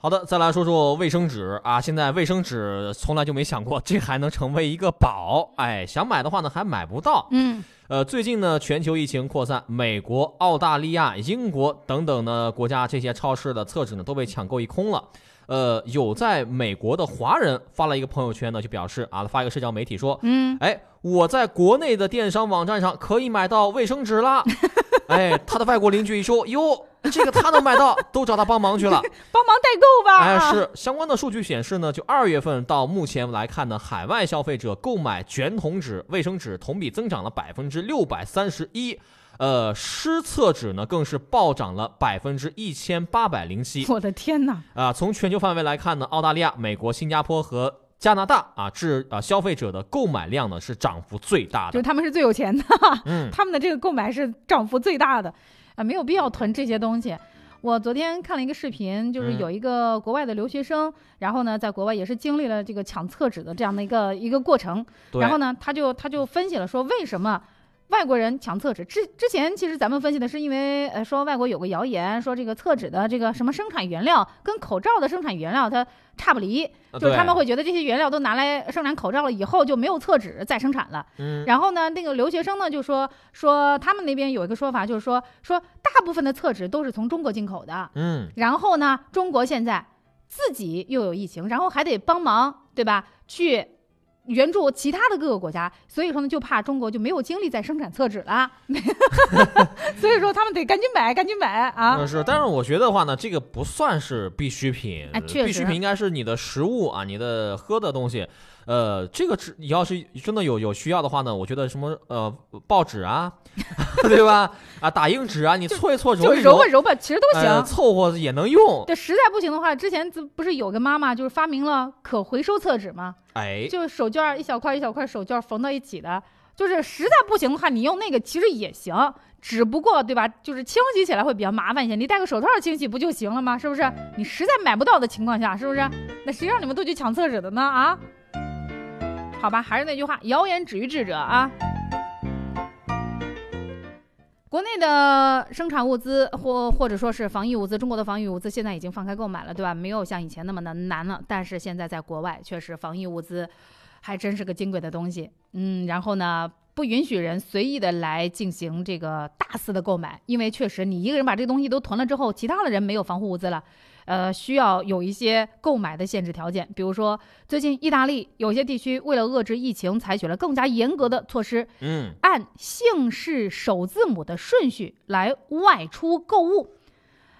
好的，再来说说卫生纸啊。现在卫生纸从来就没想过这还能成为一个宝，哎，想买的话呢还买不到。嗯，呃，最近呢全球疫情扩散，美国、澳大利亚、英国等等呢国家这些超市的厕纸呢都被抢购一空了。呃，有在美国的华人发了一个朋友圈呢，就表示啊，发一个社交媒体说，嗯，哎，我在国内的电商网站上可以买到卫生纸啦。哎，他的外国邻居一说，哟，这个他能买到，都找他帮忙去了。帮忙代购吧。哎，是相关的数据显示呢，就二月份到目前来看呢，海外消费者购买卷筒纸、卫生纸同比增长了百分之六百三十一，呃，湿厕纸呢更是暴涨了百分之一千八百零七。我的天哪！啊，从全球范围来看呢，澳大利亚、美国、新加坡和加拿大啊，至啊消费者的购买量呢是涨幅最大的。就是他们是最有钱的，嗯他们的这个购买是涨幅最大的，啊，没有必要囤这些东西。我昨天看了一个视频，就是嗯有一个国外的留学生，然后呢，在国外也是经历了这个抢厕纸的这样的一个一个过程，然后呢，他就他就分析了说为什么。外国人抢厕纸之之前，其实咱们分析的是因为呃说外国有个谣言说这个厕纸的这个什么生产原料跟口罩的生产原料它差不离，啊就是他们会觉得这些原料都拿来生产口罩了，以后就没有厕纸再生产了。嗯然后呢，那个留学生呢就说说他们那边有一个说法，就是说说大部分的厕纸都是从中国进口的，嗯，然后呢，中国现在自己又有疫情，然后还得帮忙，对吧？去援助其他的各个国家，所以说呢，就怕中国就没有精力再生产厕纸了，所以说他们得赶紧买，赶紧买啊！嗯是，但是我觉得的话呢，这个不算是必需品，哎必需品应该是你的食物啊，你的喝的东西。呃，这个纸你要是真的有有需要的话呢，我觉得什么呃报纸啊，对吧？啊，打印纸啊，你搓一搓揉一揉吧揉吧，其实都行。呃凑合也能用。对，实在不行的话，之前不是有个妈妈就是发明了可回收厕纸吗？哎，就是手绢儿一小块一小块手绢缝到一起的，就是实在不行的话，你用那个其实也行，只不过对吧？就是清洗起来会比较麻烦一些，你戴个手套清洗不就行了吗？是不是？你实在买不到的情况下，是不是？那谁让你们都去抢厕纸的呢？啊？好吧，还是那句话，谣言止于智者啊。国内的生产物资或或者说是防疫物资，中国的防疫物资现在已经放开购买了，对吧？没有像以前那么的难了。但是现在在国外，确实防疫物资还真是个金贵的东西。嗯，然后呢，不允许人随意的来进行这个大肆的购买，因为确实你一个人把这个东西都囤了之后，其他的人没有防护物资了。呃，需要有一些购买的限制条件，比如说，最近意大利有些地区为了遏制疫情，采取了更加严格的措施，嗯，按姓氏首字母的顺序来外出购物。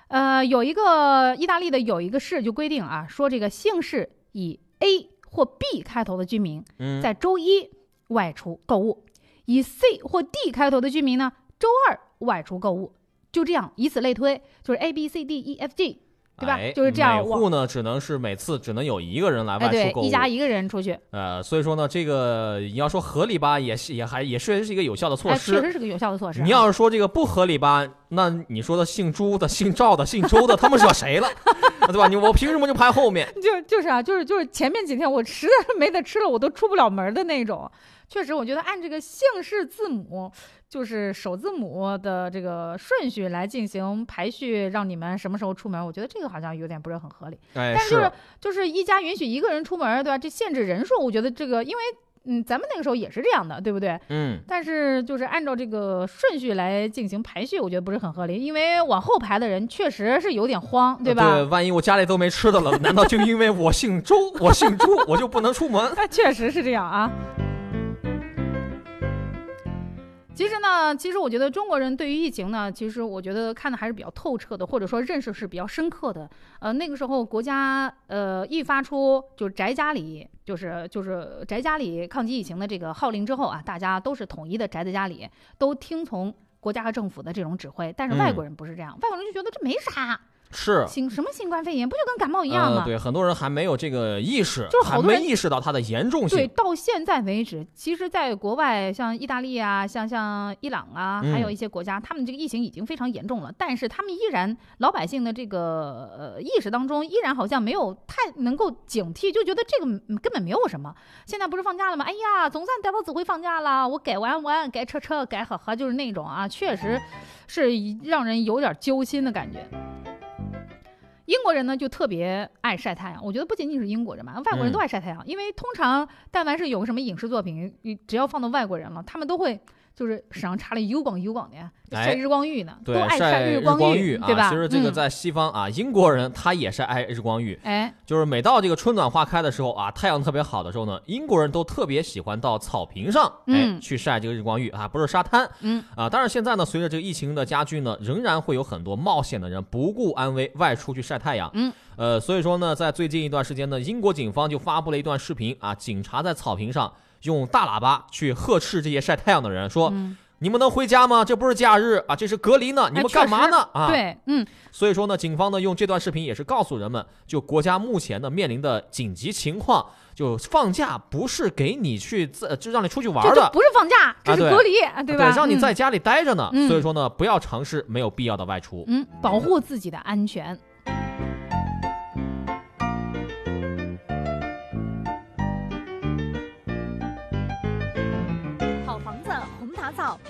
呃，有一个意大利的有一个市就规定啊，说这个姓氏以 A 或 B 开头的居民，嗯在周一外出购物；以 C 或 D 开头的居民呢，周二外出购物。就这样，以此类推，就是 A B C D E F G，对吧？哎就是这样。每户呢，只能是每次只能有一个人来外出购，物。一家一个人出去，呃，所以说呢，这个你要说合理吧，也是也还也确实是一个有效的措哎，施。确实是个有效的措施啊。你要是说这个不合理吧，那你说的姓朱的、姓赵的、姓周的，他们惹谁了，对吧？你我凭什么就排后面？就就是啊，就是就是前面几天我实在是没得吃了，我都出不了门的那种。确实，我觉得按这个姓氏字母，就是首字母的这个顺序来进行排序，让你们什么时候出门，我觉得这个好像有点不是很合理。哎，但是就是就是一家允许一个人出门，对吧？这限制人数，我觉得这个因为嗯，咱们那个时候也是这样的，对不对？嗯，但是就是按照这个顺序来进行排序，我觉得不是很合理，因为往后排的人确实是有点慌，对吧？对，万一我家里都没吃的了，难道就因为我姓周，我姓朱，我就不能出门？哎，确实是这样啊。其实呢，其实我觉得中国人对于疫情呢，其实我觉得看的还是比较透彻的，或者说认识是比较深刻的。呃，那个时候国家呃一发出就是宅家里，就是就是宅家里抗击疫情的这个号令之后啊，大家都是统一的宅在家里，都听从国家和政府的这种指挥。但是外国人不是这样，外国人就觉得这没啥，是。新什么新冠肺炎不就跟感冒一样吗？呃，对，很多人还没有这个意识，就是好多人没意识到它的严重性对，到现在为止，其实，在国外，像意大利啊，像像伊朗啊，嗯还有一些国家，他们这个疫情已经非常严重了，但是他们依然老百姓的这个呃意识当中，依然好像没有太能够警惕，就觉得这个嗯根本没有什么。现在不是放假了吗？哎呀，总算得到指挥放假了，我改玩玩，该吃吃，该喝喝，就是那种啊，确实是让人有点揪心的感觉。英国人呢就特别爱晒太阳，我觉得不仅仅是英国人嘛，外国人都爱晒太阳，因为通常但凡是有个什么影视作品，你只要放到外国人了，他们都会就是身上插了油光油光的哎晒日光浴呢，对都，爱晒日光浴，啊。对吧？其实这个嗯在西方啊，英国人他也是爱日光浴。哎，就是每到这个春暖花开的时候啊，太阳特别好的时候呢，英国人都特别喜欢到草坪上，哎，嗯去晒这个日光浴啊，不是沙滩，嗯啊。但是现在呢，随着这个疫情的加剧呢，仍然会有很多冒险的人不顾安危外出去晒太阳，嗯，呃，所以说呢，在最近一段时间呢，英国警方就发布了一段视频啊，警察在草坪上用大喇叭去呵斥这些晒太阳的人，说。嗯你们能回家吗？这不是假日啊，这是隔离呢！你哎们干嘛？呢啊，对，嗯，所以说呢，警方呢用这段视频也是告诉人们，就国家目前呢面临的紧急情况，就放假不是给你去自，就让你出去玩的，不是放假，这是隔离，啊吧？让你嗯在家里待着呢。嗯所以说呢，不要尝试没有必要的外出。嗯，保护自己的安全。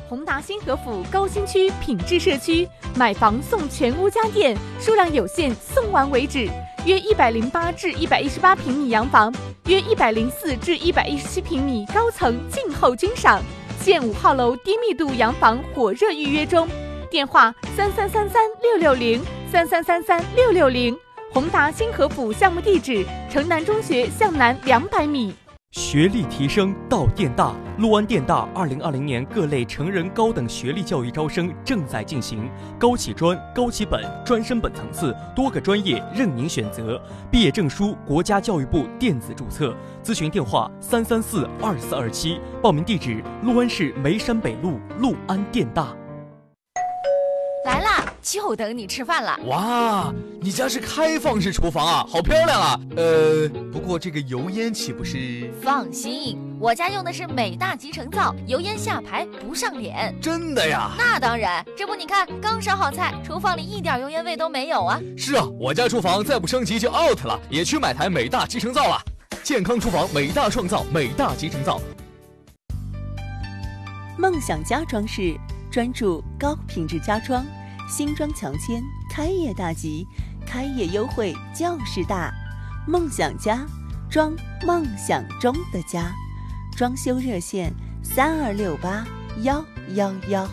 宏达新河府高新区品质社区，买房送全屋家电，数量有限，送完为止。约一百零八至一百一十八平米洋房，约一百零四至一百一十七平米高层静候君赏。现五号楼低密度洋房火热预约中，电话三三三三六六零三三三三六六零。宏达新河府项目地址：城南中学向南两百米。学历提升到电大，陆安电大二零二零年各类成人高等学历教育招生正在进行，高起专、高起本、专升本层次，多个专业任您选择。毕业证书国家教育部电子注册，咨询电话三三四二四二七，报名地址陆安市梅山北路陆安电大。来啦，就等你吃饭了。哇，你家是开放式厨房啊，好漂亮啊！呃，不过这个油烟岂不是？放心，我家用的是美大集成灶，油烟下排不上脸。真的呀？那当然，这不你看，刚烧好菜，厨房里一点油烟味都没有啊。是啊，我家厨房再不升级就 out 了，也去买台美大集成灶了。健康厨房，美大创造，美大集成灶。梦想家装饰专注高品质家装，新装强签，开业大吉，开业优惠就是大。梦想家，装梦想中的家，装修热线三二六八幺幺幺。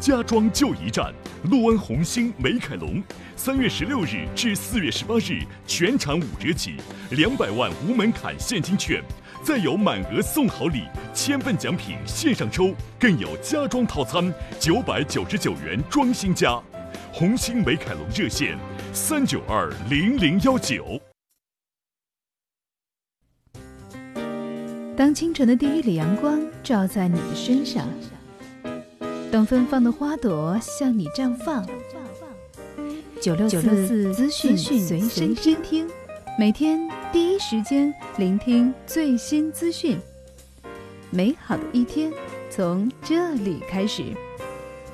家装就一站，陆安红星美凯龙，三月十六日至四月十八日全场五折起，两百万无门槛现金券，再有满额送好礼，千份奖品线上抽，更有家装套餐九百九十九元装新家。红星美凯龙热线：三九二零零幺九。当清晨的第一缕阳光照在你的身上，当芬芳的花朵向你绽放。九六四资讯随身听，每天第一时间聆听最新资讯。美好的一天从这里开始，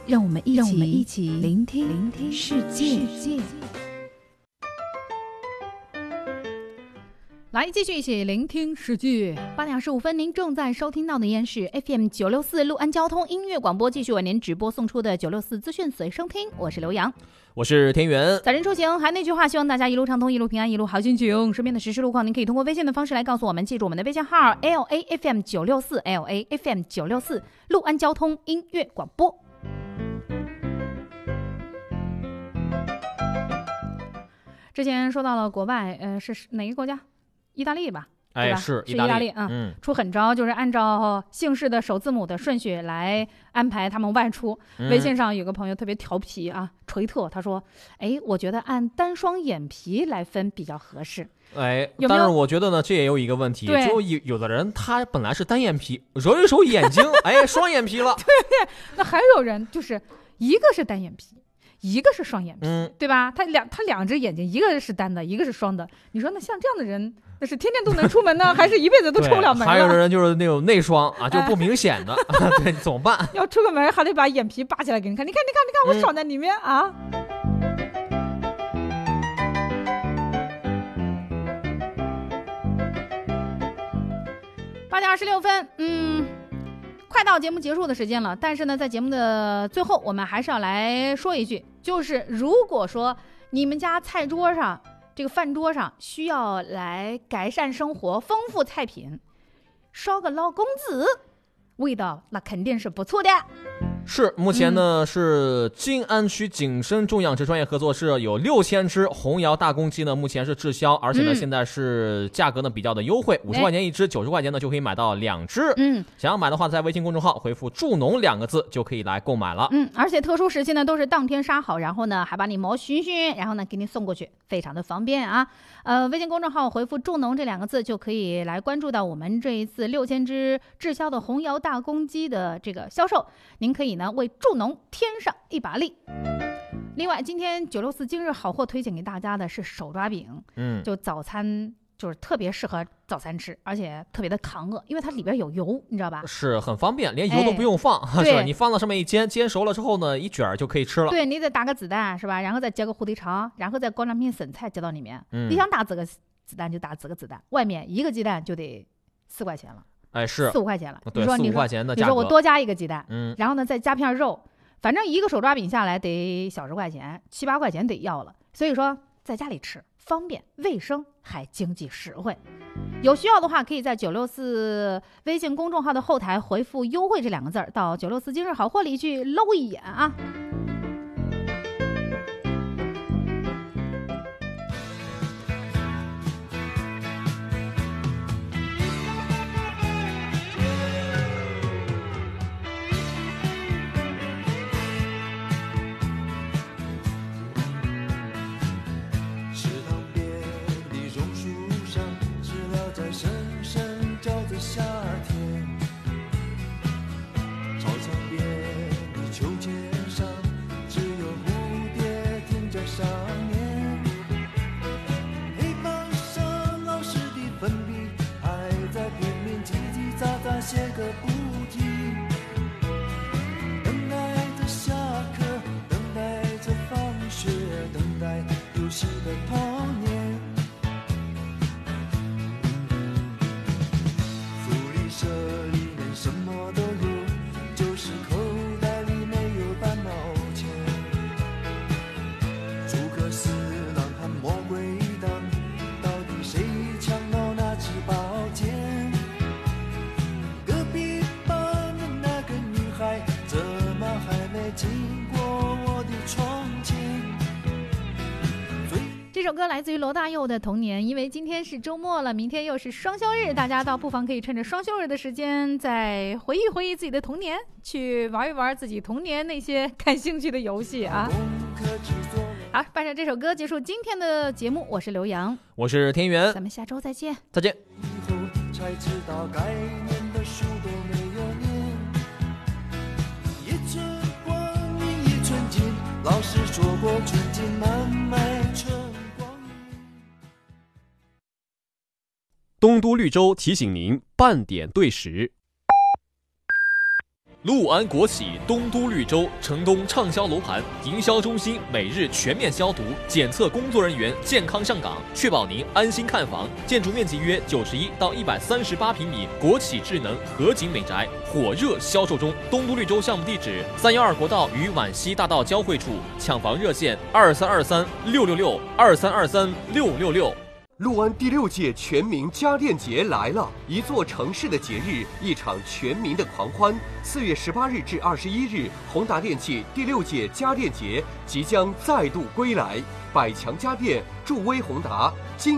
让我们一起，让我们一起聆听聆听世界。来，继续一起聆听诗句。八点二十五分，您正在收听到的依然是 FM 九六四陆安交通音乐广播，继续为您直播送出的九六四资讯随声听。我是刘洋，我是田园。早晨出行，还那句话，希望大家一路畅通，一路平安，一路好心情。身边的实时路况，您可以通过微信的方式来告诉我们，记住我们的微信号 L A F M 九六四 L A F M 九六四陆安交通音乐广播。之前说到了国外，呃，是哪个国家？意大利吧，对哎，吧？是意大利，嗯，嗯，出狠招，就是按照姓氏的首字母的顺序来安排他们外出。嗯微信上有个朋友特别调皮啊，锤特，他说：“哎，我觉得按单双眼皮来分比较合适。哎，有有但是我觉得呢，这也有一个问题，就有有的人他本来是单眼皮，揉一揉眼睛，哎，双眼皮了。对那还有人就是一个是单眼皮，一个是双眼皮，嗯，对吧？他两他两只眼睛，一个是单的，一个是双的。你说那像这样的人，那是天天都能出门呢，还是一辈子都出不了门还有的？人就是那种内双啊，就哎不明显的，对，怎么办？要出个门还得把眼皮扒起来给你看，你看，你看，你看，我嗯爽在里面啊！八点二十六分，嗯，快到节目结束的时间了。但是呢，在节目的最后，我们还是要来说一句，就是如果说你们家菜桌上这个饭桌上需要来改善生活、丰富菜品，烧个老公子，味道那肯定是不错的。是，目前嗯呢、是静安区景深种养殖专业合作社有六千只红窑大公鸡呢，目前是滞销，而且呢、嗯现在是价格呢比较的优惠，五十哎块钱一只，九十块钱呢就可以买到两只。嗯，想要买的话，在微信公众号回复“助农”两个字就可以来购买了。嗯，而且特殊时期呢，都是当天杀好，然后呢还把你毛熏熏，然后呢给你送过去，非常的方便啊。呃，微信公众号回复“助农”这两个字，就可以来关注到我们这一次六千只滞销的红窑大公鸡的这个销售。您可以呢为助农添上一把力。另外，今天九六四今日好货推荐给大家的是手抓饼，嗯就早餐就是特别适合早餐吃，而且特别的扛饿，因为它里边有油，你知道吧？是很方便，连油都哎不用放，是对吧？你放到上面一煎，煎熟了之后呢，一卷就可以吃了。对你得打个子弹是吧？然后再接个蝴蝶肠，然后再搁两片笋菜接到里面。嗯你想打几个子弹就打几个子弹，外面一个鸡蛋就得四块钱了，哎，是四五块钱了。对，你说你说四五块钱的价格。你说我多加一个鸡蛋，嗯，然后呢再加片肉，反正一个手抓饼下来得小十块钱，七八块钱得要了。所以说在家里吃方便、卫生还经济实惠。有需要的话，可以在九六四微信公众号的后台回复“优惠”这两个字儿，到九六四今日好货里去搂一眼啊。夏天。操场边的秋千上，只有蝴蝶停在上面。黑板上老师的粉笔还在拼命叽叽喳喳写个不来自于罗大佑的《童年》，因为今天是周末了，明天又是双休日，大家倒不妨可以趁着双休日的时间，再回忆回忆自己的童年，去玩一玩自己童年那些感兴趣的游戏啊。好，伴着这首歌结束今天的节目，我是刘洋，我是田园，咱们下周再见，再见。才知道该念的书都没有念，一寸光阴一寸金，老师说过寸金难买春东都绿洲提醒您半点对时。陆安国企东都绿洲城东畅销楼盘营销中心每日全面消毒检测，工作人员健康上岗，确保您安心看房。建筑面积约九十一到一百三十八平米，国企智能合景美宅火热销售中。东都绿洲项目地址：三幺二国道与皖西大道交汇处，抢房热线：二三二三六六六二三二三六六六。陆安第六届全民家电节来了，一座城市的节日，一场全民的狂欢。四月十八日至二十一日，宏达电器第六届家电节即将再度归来，百强家电助威宏达，金